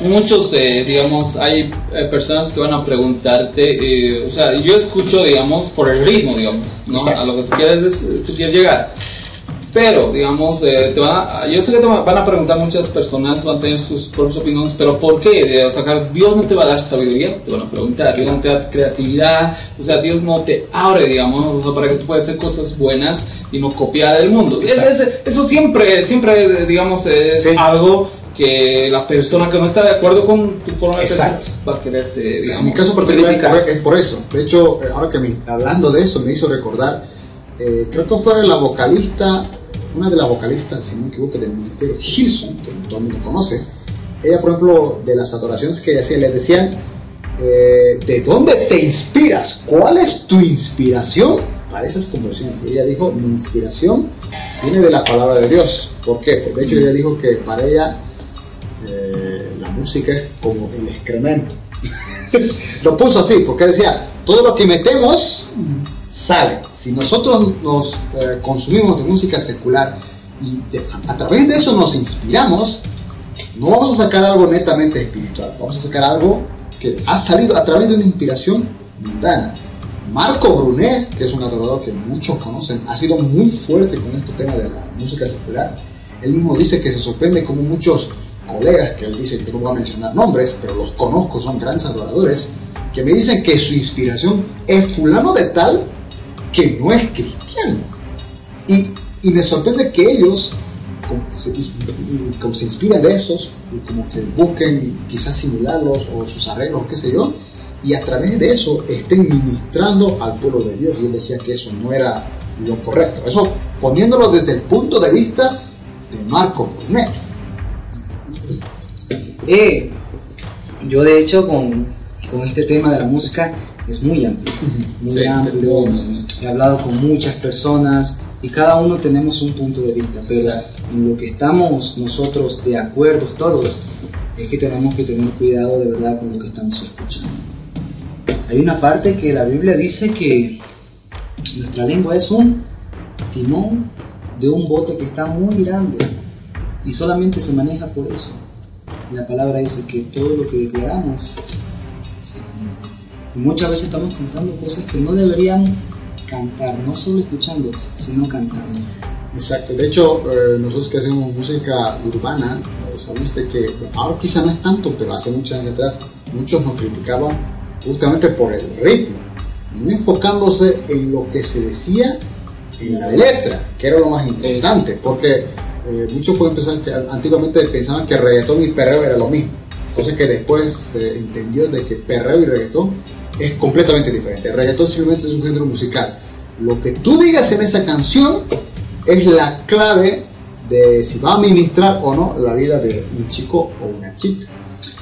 muchos, eh, digamos, hay eh, personas que van a preguntarte, o sea, yo escucho, digamos, por el ritmo, digamos, ¿no?
Exacto.
A lo que tú quieres, tú quieres llegar. Pero, digamos, eh, te van a- yo sé que te va- van a preguntar muchas personas, van a tener sus propias opiniones, pero ¿por qué? Eh, O sea, Dios no te va a dar sabiduría, te van a preguntar, Dios no te da creatividad, o sea, Dios no te abre, digamos, o sea, para que tú puedas hacer cosas buenas y no copiar el mundo. Es- es- eso siempre, siempre, digamos, es
Sí.
algo que la persona que no está de acuerdo con tu forma de pensar va a quererte, digamos,
En mi caso particular es por- es por eso. De hecho, eh, ahora que me, hablando de eso me hizo recordar, eh, creo que fue la vocalista, una de las vocalistas, si no me equivoco, del Ministerio Hilson, que todo el mundo conoce. Ella, por ejemplo, de las adoraciones que ella hacía, le decían, eh, ¿de dónde te inspiras? ¿Cuál es tu inspiración para esas composiciones? Y ella dijo, mi inspiración viene de la palabra de Dios. ¿Por qué? Pues, de hecho, ella dijo que para ella eh, la música es como el excremento. lo puso así, porque decía, todo lo que metemos sale. Si nosotros nos eh, consumimos de música secular y de- a, través de eso nos inspiramos, no vamos a sacar algo netamente espiritual, vamos a sacar algo que ha salido a través de una inspiración mundana. Marco Brunet, que es un adorador que muchos conocen, ha sido muy fuerte con este tema de la música secular. Él mismo dice que se sorprende como muchos colegas, que él dice que no voy a mencionar nombres, pero los conozco, son grandes adoradores, que me dicen que su inspiración es fulano de tal que no es cristiano. Y, y me sorprende que ellos como se, inspiran de esos, y como que busquen quizás simularlos o sus arreglos, qué sé yo, y a través de eso estén ministrando al pueblo de Dios. Y él decía que eso no era lo correcto. Eso poniéndolo desde el punto de vista de Marcos Brunet.
Eh, yo de hecho con, con este tema de la música es muy amplio, muy
Sí,
amplio. He hablado con muchas personas y cada uno tenemos un punto de vista, pero
Exacto.
en lo que estamos nosotros de acuerdo todos es que tenemos que tener cuidado de verdad con lo que estamos escuchando. Hay una parte que la Biblia dice que nuestra lengua es un timón de un bote que está muy grande y solamente se maneja por eso. La palabra dice que todo lo que declaramos. Y muchas veces estamos cantando cosas que no deberíamos cantar, no solo escuchando, sino cantando.
Exacto, de hecho eh, nosotros que hacemos música urbana, eh, sabemos de que ahora quizá no es tanto, pero hace muchos años atrás muchos nos criticaban justamente por el ritmo, no enfocándose en lo que se decía en la letra, que era lo más importante, porque eh, muchos pueden pensar que antiguamente pensaban que reggaetón y perreo era lo mismo, cosa que después se entendió de que perreo y reggaetón es completamente diferente. El reggaetón simplemente es un género musical. Lo que tú digas en esa canción es la clave de si va a ministrar o no la vida de un chico o una chica.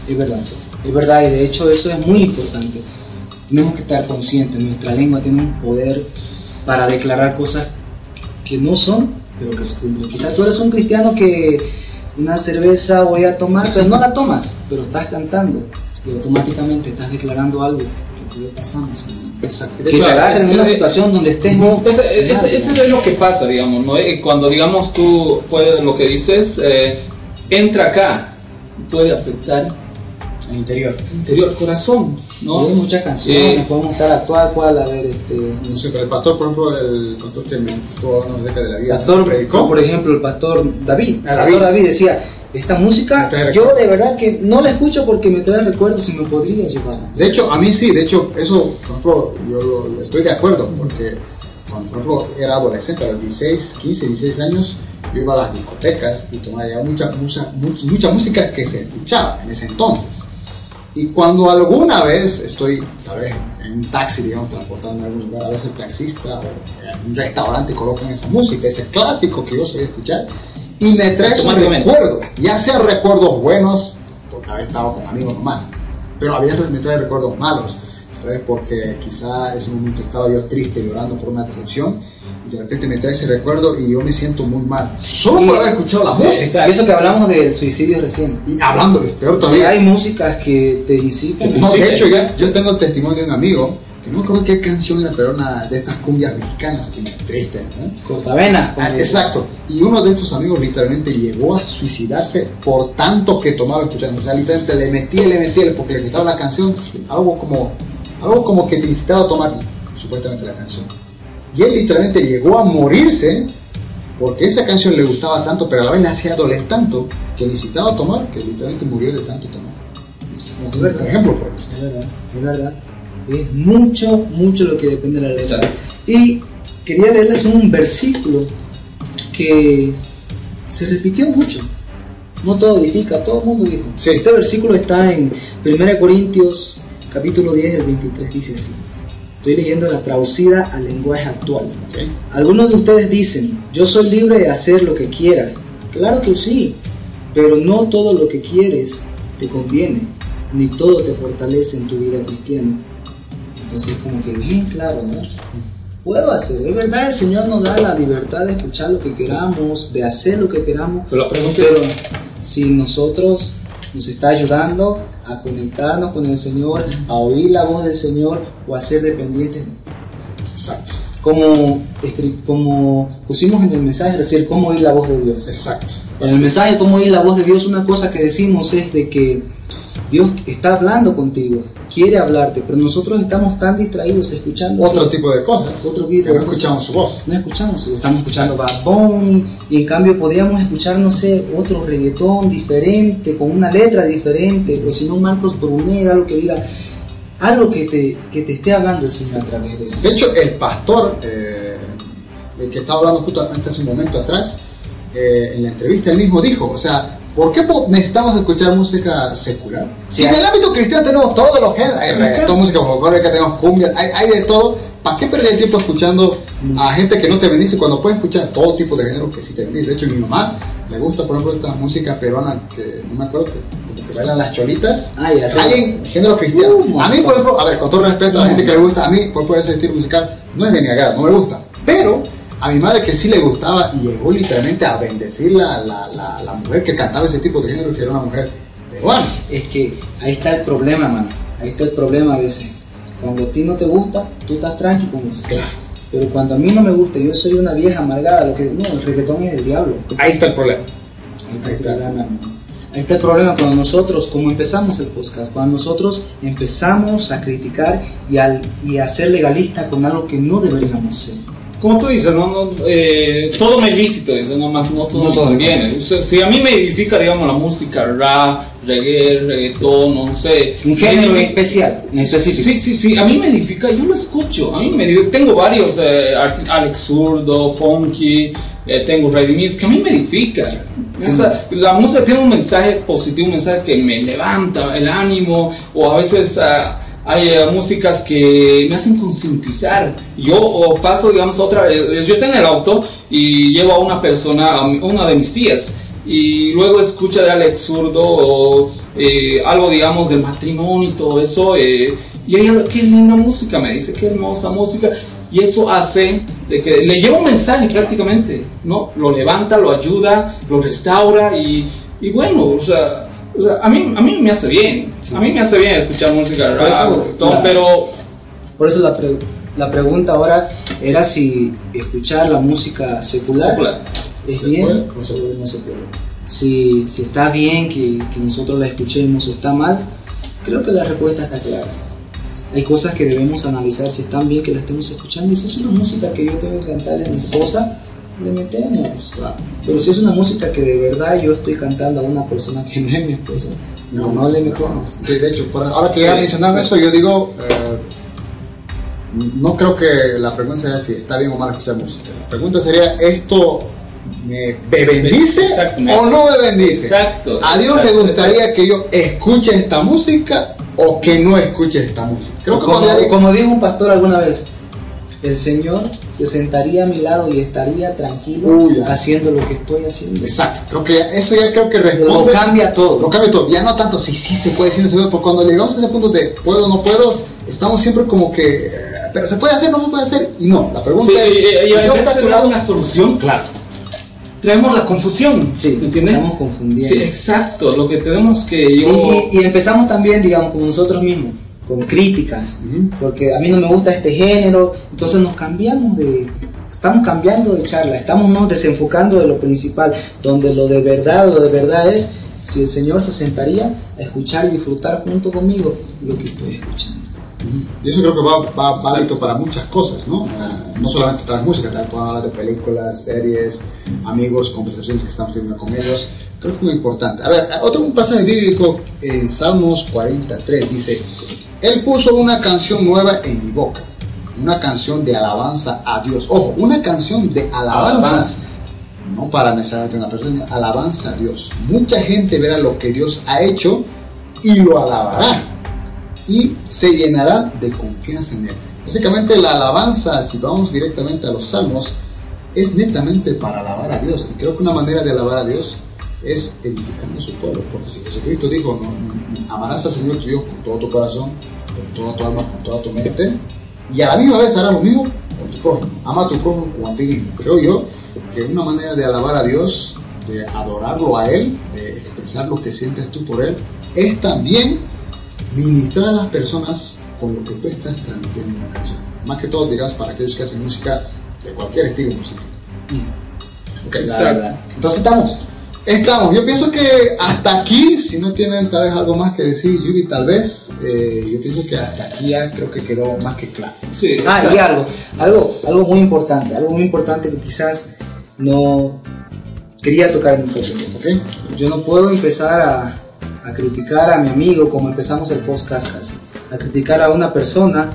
Es verdad, es verdad y de hecho eso es muy importante. Tenemos que estar conscientes, nuestra lengua tiene un poder para declarar cosas que no son, pero que se cumplen. Quizás tú eres un cristiano que una cerveza voy a tomar, pero no la tomas, pero estás cantando y automáticamente estás declarando algo que adelante.
Exacto.
Que te agarren en una situación donde estés no.
Ese, ese- ese es lo que pasa, digamos, ¿no? Eh, Cuando, digamos, tú puedes, lo que dices, eh, entra acá, puede afectar
el interior.
el interior, corazón, ¿no?
Y hay muchas canciones,
Eh,
podemos estar actual, cual, a ver, este.
No sé, pero el pastor, por ejemplo, el pastor que me estuvo hablando acerca de la vida,
pastor,
predicó.
por ejemplo, el pastor David.
Ah,
El
David.
pastor David decía, esta música yo de verdad que no la escucho porque me trae recuerdos y me podría llevar.
De hecho, a mí sí, de hecho, eso, por ejemplo, yo lo- estoy de acuerdo, porque cuando, por ejemplo, era adolescente, a los 16, 15, 16 años, yo iba a las discotecas y tomaba ya mucha, mucha, mucha, mucha música que se escuchaba en ese entonces. Y cuando alguna vez estoy, tal vez, en un taxi, digamos, transportando a algún lugar, a veces el taxista o en un restaurante colocan esa música, ese clásico que yo solía escuchar, y me trae esos recuerdos, ya sean recuerdos buenos, porque tal vez estaba con amigos nomás, pero a veces me trae recuerdos malos, tal vez porque quizá ese momento estaba yo triste, llorando por una decepción, y de repente me trae ese recuerdo y yo me siento muy mal, solo por haber escuchado la
Sí,
música.
Y eso que hablamos del suicidio recién.
Y hablando, es peor todavía.
Hay músicas que te incitan.
No, de hecho, yo, yo tengo el testimonio de un amigo que no me acuerdo qué canción era, pero era una de estas cumbias mexicanas, así tristes. ¿no?
Cortavenas. como
Ah, exacto. Y uno de estos amigos literalmente llegó a suicidarse por tanto que tomaba escuchando. O sea, literalmente le metía, le metía, porque le gustaba la canción, algo como, algo como que te incitaba a tomar supuestamente la canción. Y él literalmente llegó a morirse porque esa canción le gustaba tanto, pero a la vez le hacía doler tanto que le incitaba a tomar, que literalmente murió de tanto tomar.
Es verdad.
Por ejemplo, por ejemplo.
Es verdad, es verdad. Es mucho, mucho lo que depende de la letra.
Exacto.
Y quería leerles un versículo que se repitió mucho. No todo edifica, todo el mundo dijo. Este versículo está en 1 Corintios capítulo 10, el 23, dice así. Estoy leyendo la traducida al lenguaje actual. Algunos de ustedes dicen, yo soy libre de hacer lo que quiera. Claro que sí, pero no todo lo que quieres te conviene, ni todo te fortalece en tu vida cristiana. Entonces como que bien claro, ¿no? Puedo hacer, es verdad, el Señor nos da la libertad de escuchar lo que queramos, de hacer lo que queramos,
Pero
pero si nosotros nos está ayudando a conectarnos con el Señor, a oír la voz del Señor o a ser dependientes.
Exacto.
Como, como pusimos en el mensaje recién, cómo oír la voz de Dios.
Exacto.
En el mensaje cómo oír la voz de Dios, una cosa que decimos es de que Dios está hablando contigo, quiere hablarte, pero nosotros estamos tan distraídos escuchando
Otro tipo de cosas.
otro tipo
que no escuchamos su voz.
No escuchamos su voz, estamos escuchando Bad Bunny y en cambio podríamos escuchar, no sé, otro reggaetón diferente, con una letra diferente, o si no Marcos Brunet, algo que diga, algo que te, que te esté hablando el Señor a través de eso.
De hecho, el pastor, eh, el que estaba hablando justamente hace un momento atrás, eh, en la entrevista, él mismo dijo, o sea, ¿por qué necesitamos escuchar música secular? Si en el ámbito cristiano tenemos todos los géneros, hay reggaetón, música folclórica, tenemos cumbia, hay, hay de todo, ¿para qué perder el tiempo escuchando a gente que no te bendice cuando puedes escuchar todo tipo de género que sí te bendice? De hecho, mi mamá le gusta, por ejemplo, esta música peruana que no me acuerdo que como que bailan las cholitas.
Ya,
Hay en género cristiano.
Uh,
a mí, por ejemplo, a ver, con todo respeto a la gente que le gusta, a mí, por ejemplo, ese estilo musical no es de mi agrado, no me gusta. Pero a mi madre que sí le gustaba llegó literalmente a bendecir la, la, la, la mujer que cantaba ese tipo de género, que era una mujer peruana.
Es que ahí está el problema, mano. Ahí está el problema a veces. Cuando a ti no te gusta, tú estás tranqui con eso.
Claro.
Pero cuando a mí no me gusta, yo soy una vieja amargada, lo que no, el reggaetón es el diablo.
Ahí está el problema.
Ahí está el problema. Ahí está el problema cuando nosotros, como empezamos el podcast, cuando nosotros empezamos a criticar y, al, y a ser legalistas con algo que no deberíamos ser.
Como tú dices, no, no, eh, todo me es lícito, eso no, más, no todo
No
me
todo,
conviene. O sea, si a mí me edifica, digamos, la música rap, reggae, reggaetón, no sé.
Un género
me-
especial, en específico.
Sí, sí, sí, a mí me edifica, yo lo escucho. A mí me edifica. Tengo varios, eh, Alex Zurdo, Funky, eh, tengo Ready Miss, que a mí me edifica. Esa- la música tiene un mensaje positivo, un mensaje que me levanta el ánimo, o a veces ah, hay eh, músicas que me hacen concientizar. Yo o paso, digamos, otra vez, yo estoy en el auto y llevo a una persona, a una de mis tías, y luego escucha de Alex Zurdo o eh, algo, digamos, del matrimonio y todo eso, eh, y ella, qué linda música, me dice, qué hermosa música, y eso hace de que le lleva un mensaje prácticamente, ¿no? Lo levanta, lo ayuda, lo restaura, y, y bueno, o sea, o sea, a, mí, a mí me hace bien, a mí me hace bien escuchar música
Por
rap,
eso,
todo,
la-
pero
Por eso la, pre- la pregunta ahora era si escuchar la música secular,
Secular.
es
¿Se
bien
puede?
o se puede- no se puede. Si, si está bien que, que nosotros la escuchemos o está mal, creo que la respuesta está clara. Hay cosas que debemos analizar si están bien que la estemos escuchando. Y si es una música que yo tengo que cantarle a mi esposa, le metemos. Pero si es una música que de verdad yo estoy cantando a una persona que no es mi esposa, no, no le.
Sí, de hecho, por- ahora que ya
Sí,
mencionaron
sí.
eso, yo digo, eh, no creo que la pregunta sea si está bien o mal escuchar música. La pregunta sería, ¿esto me, me bendice
Exacto,
o no me bendice?
Exacto,
A Dios
exacto,
le gustaría que yo escuche esta música o que no escuche esta música. Creo que
como,
ya
como dijo un pastor alguna vez, el Señor se sentaría a mi lado y estaría tranquilo
Uy,
haciendo lo que estoy haciendo.
Exacto, creo que eso ya creo que
Lo
responde.
cambia todo.
Lo cambia todo. Ya no tanto si sí se puede, si no se puede, porque cuando llegamos a ese punto de puedo o no puedo, estamos siempre como que, eh, pero se puede hacer, no se puede hacer, y no. La pregunta
Sí,
es,
y- y- y
si
vez
está a
de
tu
dar
lado,
una solución,
claro.
traemos la confusión.
Sí,
¿me entiendes?
estamos confundiendo.
Sí, exacto. Lo que tenemos que
Y,
yo.
y- y empezamos también, digamos, como nosotros mismos, con críticas,
Ujú.
porque a mí no me gusta este género, entonces nos cambiamos de... Estamos cambiando de charla, estamos nos desenfocando de lo principal, donde lo de verdad, lo de verdad es si el Señor se sentaría a escuchar y disfrutar junto conmigo lo que estoy escuchando.
Y eso creo que va, va válido para muchas cosas, ¿no? No solamente para música, también podemos hablar de películas, series, amigos, conversaciones que estamos teniendo con ellos. Creo que es muy importante. A ver, otro un pasaje bíblico en Salmos 43 dice, Él puso una canción nueva en mi boca, una canción de alabanza a Dios. Ojo, una canción de alabanza.
Alabanza.
No para necesariamente una persona, alabanza a Dios. Mucha gente verá lo que Dios ha hecho y lo alabará y se llenarán de confianza en Él. Básicamente la alabanza, si vamos directamente a los salmos, es netamente para alabar a Dios. Y creo que una manera de alabar a Dios es edificando a su pueblo. Porque si Jesucristo dijo, no, amarás al Señor tu Dios con todo tu corazón, con toda tu alma, con toda tu mente, y a la misma vez hará lo mismo con tu prójimo. Ama a tu prójimo como a ti mismo. Creo yo que una manera de alabar a Dios, de adorarlo a Él, de expresar lo que sientes tú por Él, es también ministrar a las personas con lo que tú estás transmitiendo en la canción. Más que todo, digamos, para aquellos que hacen música de cualquier estilo musical. Ok,
Exacto.
Entonces estamos.
Estamos, yo pienso que hasta aquí, si no tienen tal vez algo más que decir, Yubi, tal vez, eh, yo pienso que hasta aquí ya creo que quedó más que claro.
Sí,
Ah,
exacto.
y algo, algo, algo muy importante, algo muy importante que quizás no quería tocar en toque,
¿ok?
Yo no puedo empezar a, a criticar a mi amigo como empezamos el podcast casi, a criticar a una persona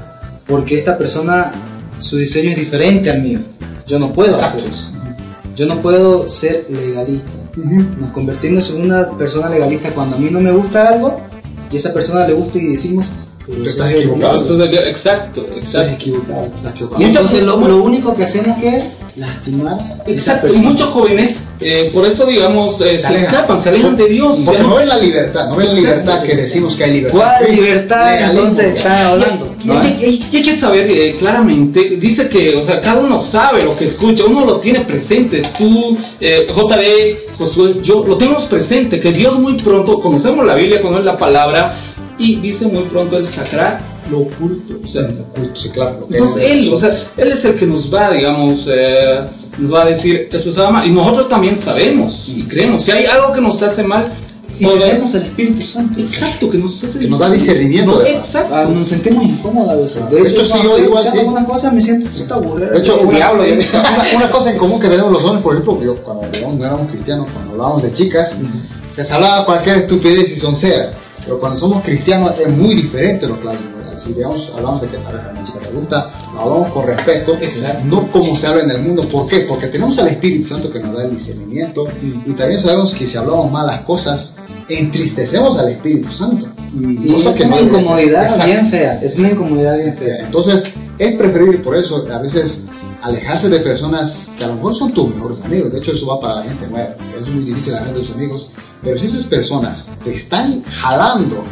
porque esta persona, su diseño es diferente al mío. Yo no puedo
Exacto.
hacer eso. Yo no puedo ser legalista. Nos convertimos en una persona legalista. Cuando a mí no me gusta algo y a esa persona le gusta y decimos,
Estás equivocado.
Exacto, exacto.
equivocado.
Estás equivocado.
Entonces lo, lo único que hacemos que es lastimar
Exacto, y muchos jóvenes, eh, por eso digamos, eh, se escapan, se alejan de Dios.
Porque no
no-
ven la libertad, no ven la libertad que decimos que hay libertad.
¿Cuál libertad
Legalismo.
entonces está hablando?
Y hay, que- hay- hay que saber eh, claramente, dice que, o sea, cada uno sabe lo que escucha, uno lo tiene presente. Tú, eh, JD, Josué, yo lo tenemos presente, que Dios muy pronto, conocemos la Biblia, conocemos la palabra, y dice muy pronto el sacar lo oculto. O sea,
Sí, claro. lo que
entonces
es-
él, o sea, él es el que nos va, digamos, eh, nos va a decir eso está mal. Y nosotros también sabemos y creemos. Si hay algo que nos hace mal,
Y
todo-
tenemos el Espíritu Santo.
exacto, que nos hace
Que nos da discernimiento,
No, exacto.
Ah, nos sentimos incómodos a veces. De hecho,
sí,
cuando
yo igual sí.
algunas cosas me siento esta aburrida.
De hecho, una,
diablo, ¿eh?
una- una cosa en común que tenemos los hombres, por ejemplo, yo cuando no éramos cristianos, cuando hablábamos de chicas, se hablaba cualquier estupidez y soncera. Pero cuando somos cristianos es muy diferente lo que hablamos. ¿verdad? Si digamos, hablamos de que tal vez a una chica te gusta, lo hablamos con respeto,
Exacto.
no como se habla en el mundo. ¿Por qué? Porque tenemos al Espíritu Santo que nos da el discernimiento y también sabemos que si hablamos malas cosas, entristecemos al Espíritu Santo.
Y
Cosa
es
que
una
no
incomodidad bien fea. Es una incomodidad bien fea.
Entonces, es preferible por eso a veces alejarse de personas que a lo mejor son tus mejores amigos. De hecho, eso va para la gente nueva. Es muy difícil alejarse de tus amigos. Pero si esas personas te están jalando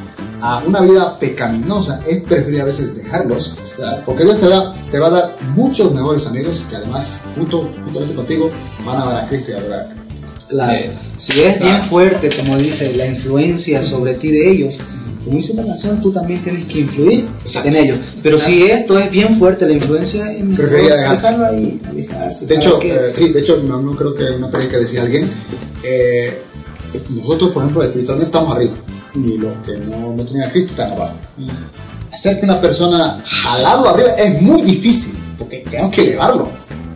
a una vida pecaminosa, es preferible a veces dejarlos. o sea, porque Dios te, da, te va a dar muchos mejores amigos que además, junto, juntamente contigo, van a amar a Cristo y adorar a Cristo.
Claro.
Es.
Si es bien fuerte, como dice, la influencia sobre ti de ellos, como dice la canción, tú también tienes que influir
Exacto.
en ellos. Pero si esto es bien fuerte, la influencia es dejarlo ahí, alejarse.
De
¿para
hecho,
qué?
eh, sí, de hecho, no, no creo que una predica decía alguien, eh, nosotros, por ejemplo, espiritualmente estamos arriba, y los que no, no tienen a Cristo están abajo. Hacer que una persona jalarlo arriba es muy difícil, porque tenemos que elevarlo.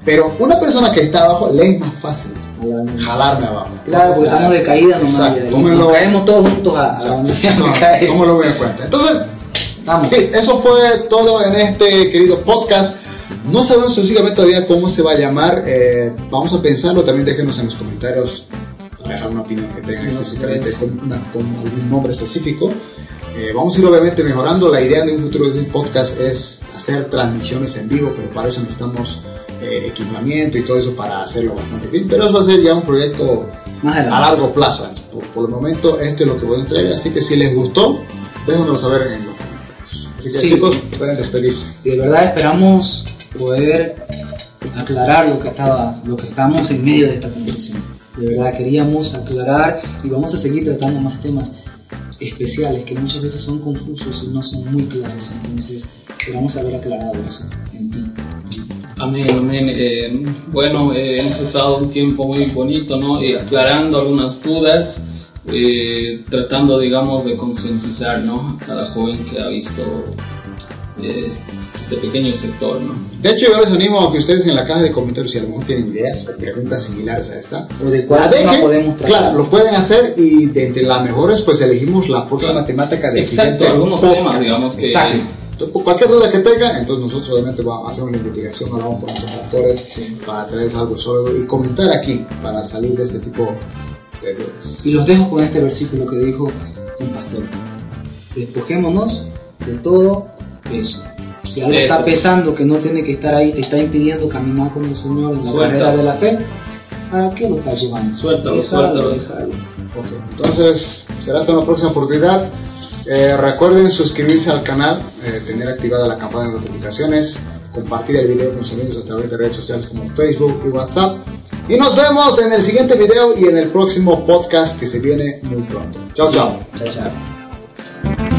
Pero una persona que está abajo le es más fácil jalarme abajo.
Claro, porque estamos de caída nomás.
Exacto,
y- nos caemos todos juntos a, a donde tenemos que
tómalo en cuenta. Entonces,
Vamos.
Sí, eso fue todo en este querido podcast. No sabemos específicamente todavía cómo se va a llamar. eh, vamos a pensarlo. También déjenos en los comentarios dejar una opinión que tengan, específicamente con, una- con algún nombre específico. Eh, vamos a ir obviamente mejorando. La idea de un futuro de podcast es hacer transmisiones en vivo, pero para eso necesitamos eh, equipamiento y todo eso para hacerlo bastante bien. Pero eso va a ser ya un proyecto
Más
a largo plazo. Por, por el momento, esto es lo que voy a traer. Así que si les gustó, déjenoslo saber en los comentarios. Así que
Sí.
chicos, pueden despedirse.
De verdad esperamos poder aclarar lo que estaba, lo que estamos en medio de esta conversación. De verdad queríamos aclarar y vamos a seguir tratando más temas especiales que muchas veces son confusos y no son muy claros. Entonces esperamos haber aclarado eso en ti.
Amén, amén. Eh, bueno, eh, hemos estado un tiempo muy bonito, ¿no? Eh, aclarando algunas dudas, eh, tratando, digamos, de concientizar, ¿no? A cada joven que ha visto eh, este pequeño sector, ¿no?
De hecho, yo les animo a que ustedes en la caja de comentarios, si a lo mejor tienen ideas o preguntas similares a esta,
O de cuál
la
tema
dejen.
podemos tratar.
Claro, lo pueden hacer y de entre las mejores, pues elegimos la próxima
Claro.
temática del
Exacto, algunos
podcast.
temas, digamos, que-
Exacto. Entonces, cualquier duda que tengan, entonces nosotros obviamente vamos a hacer una investigación, hablamos con nuestros pastores para traerles algo sólido y comentar aquí para salir de este tipo de dudas.
Y los dejo con este versículo que dijo un pastor. Despojémonos de todo peso. Si algo
Eso
está
sí.
pesando que no tiene que estar ahí, te está impidiendo caminar con el Señor en la
Suéltalo.
carrera de la fe, ¿para qué lo estás llevando?
Suéltalo,
Déjalo,
suéltalo.
déjalo.
Ok, entonces será hasta una próxima oportunidad. Eh, recuerden suscribirse al canal, eh, tener activada la campana de notificaciones, compartir el video con sus amigos a través de redes sociales como Facebook y WhatsApp. Y nos vemos en el siguiente video y en el próximo podcast que se viene muy pronto. Chao, chao.
Chao, chao.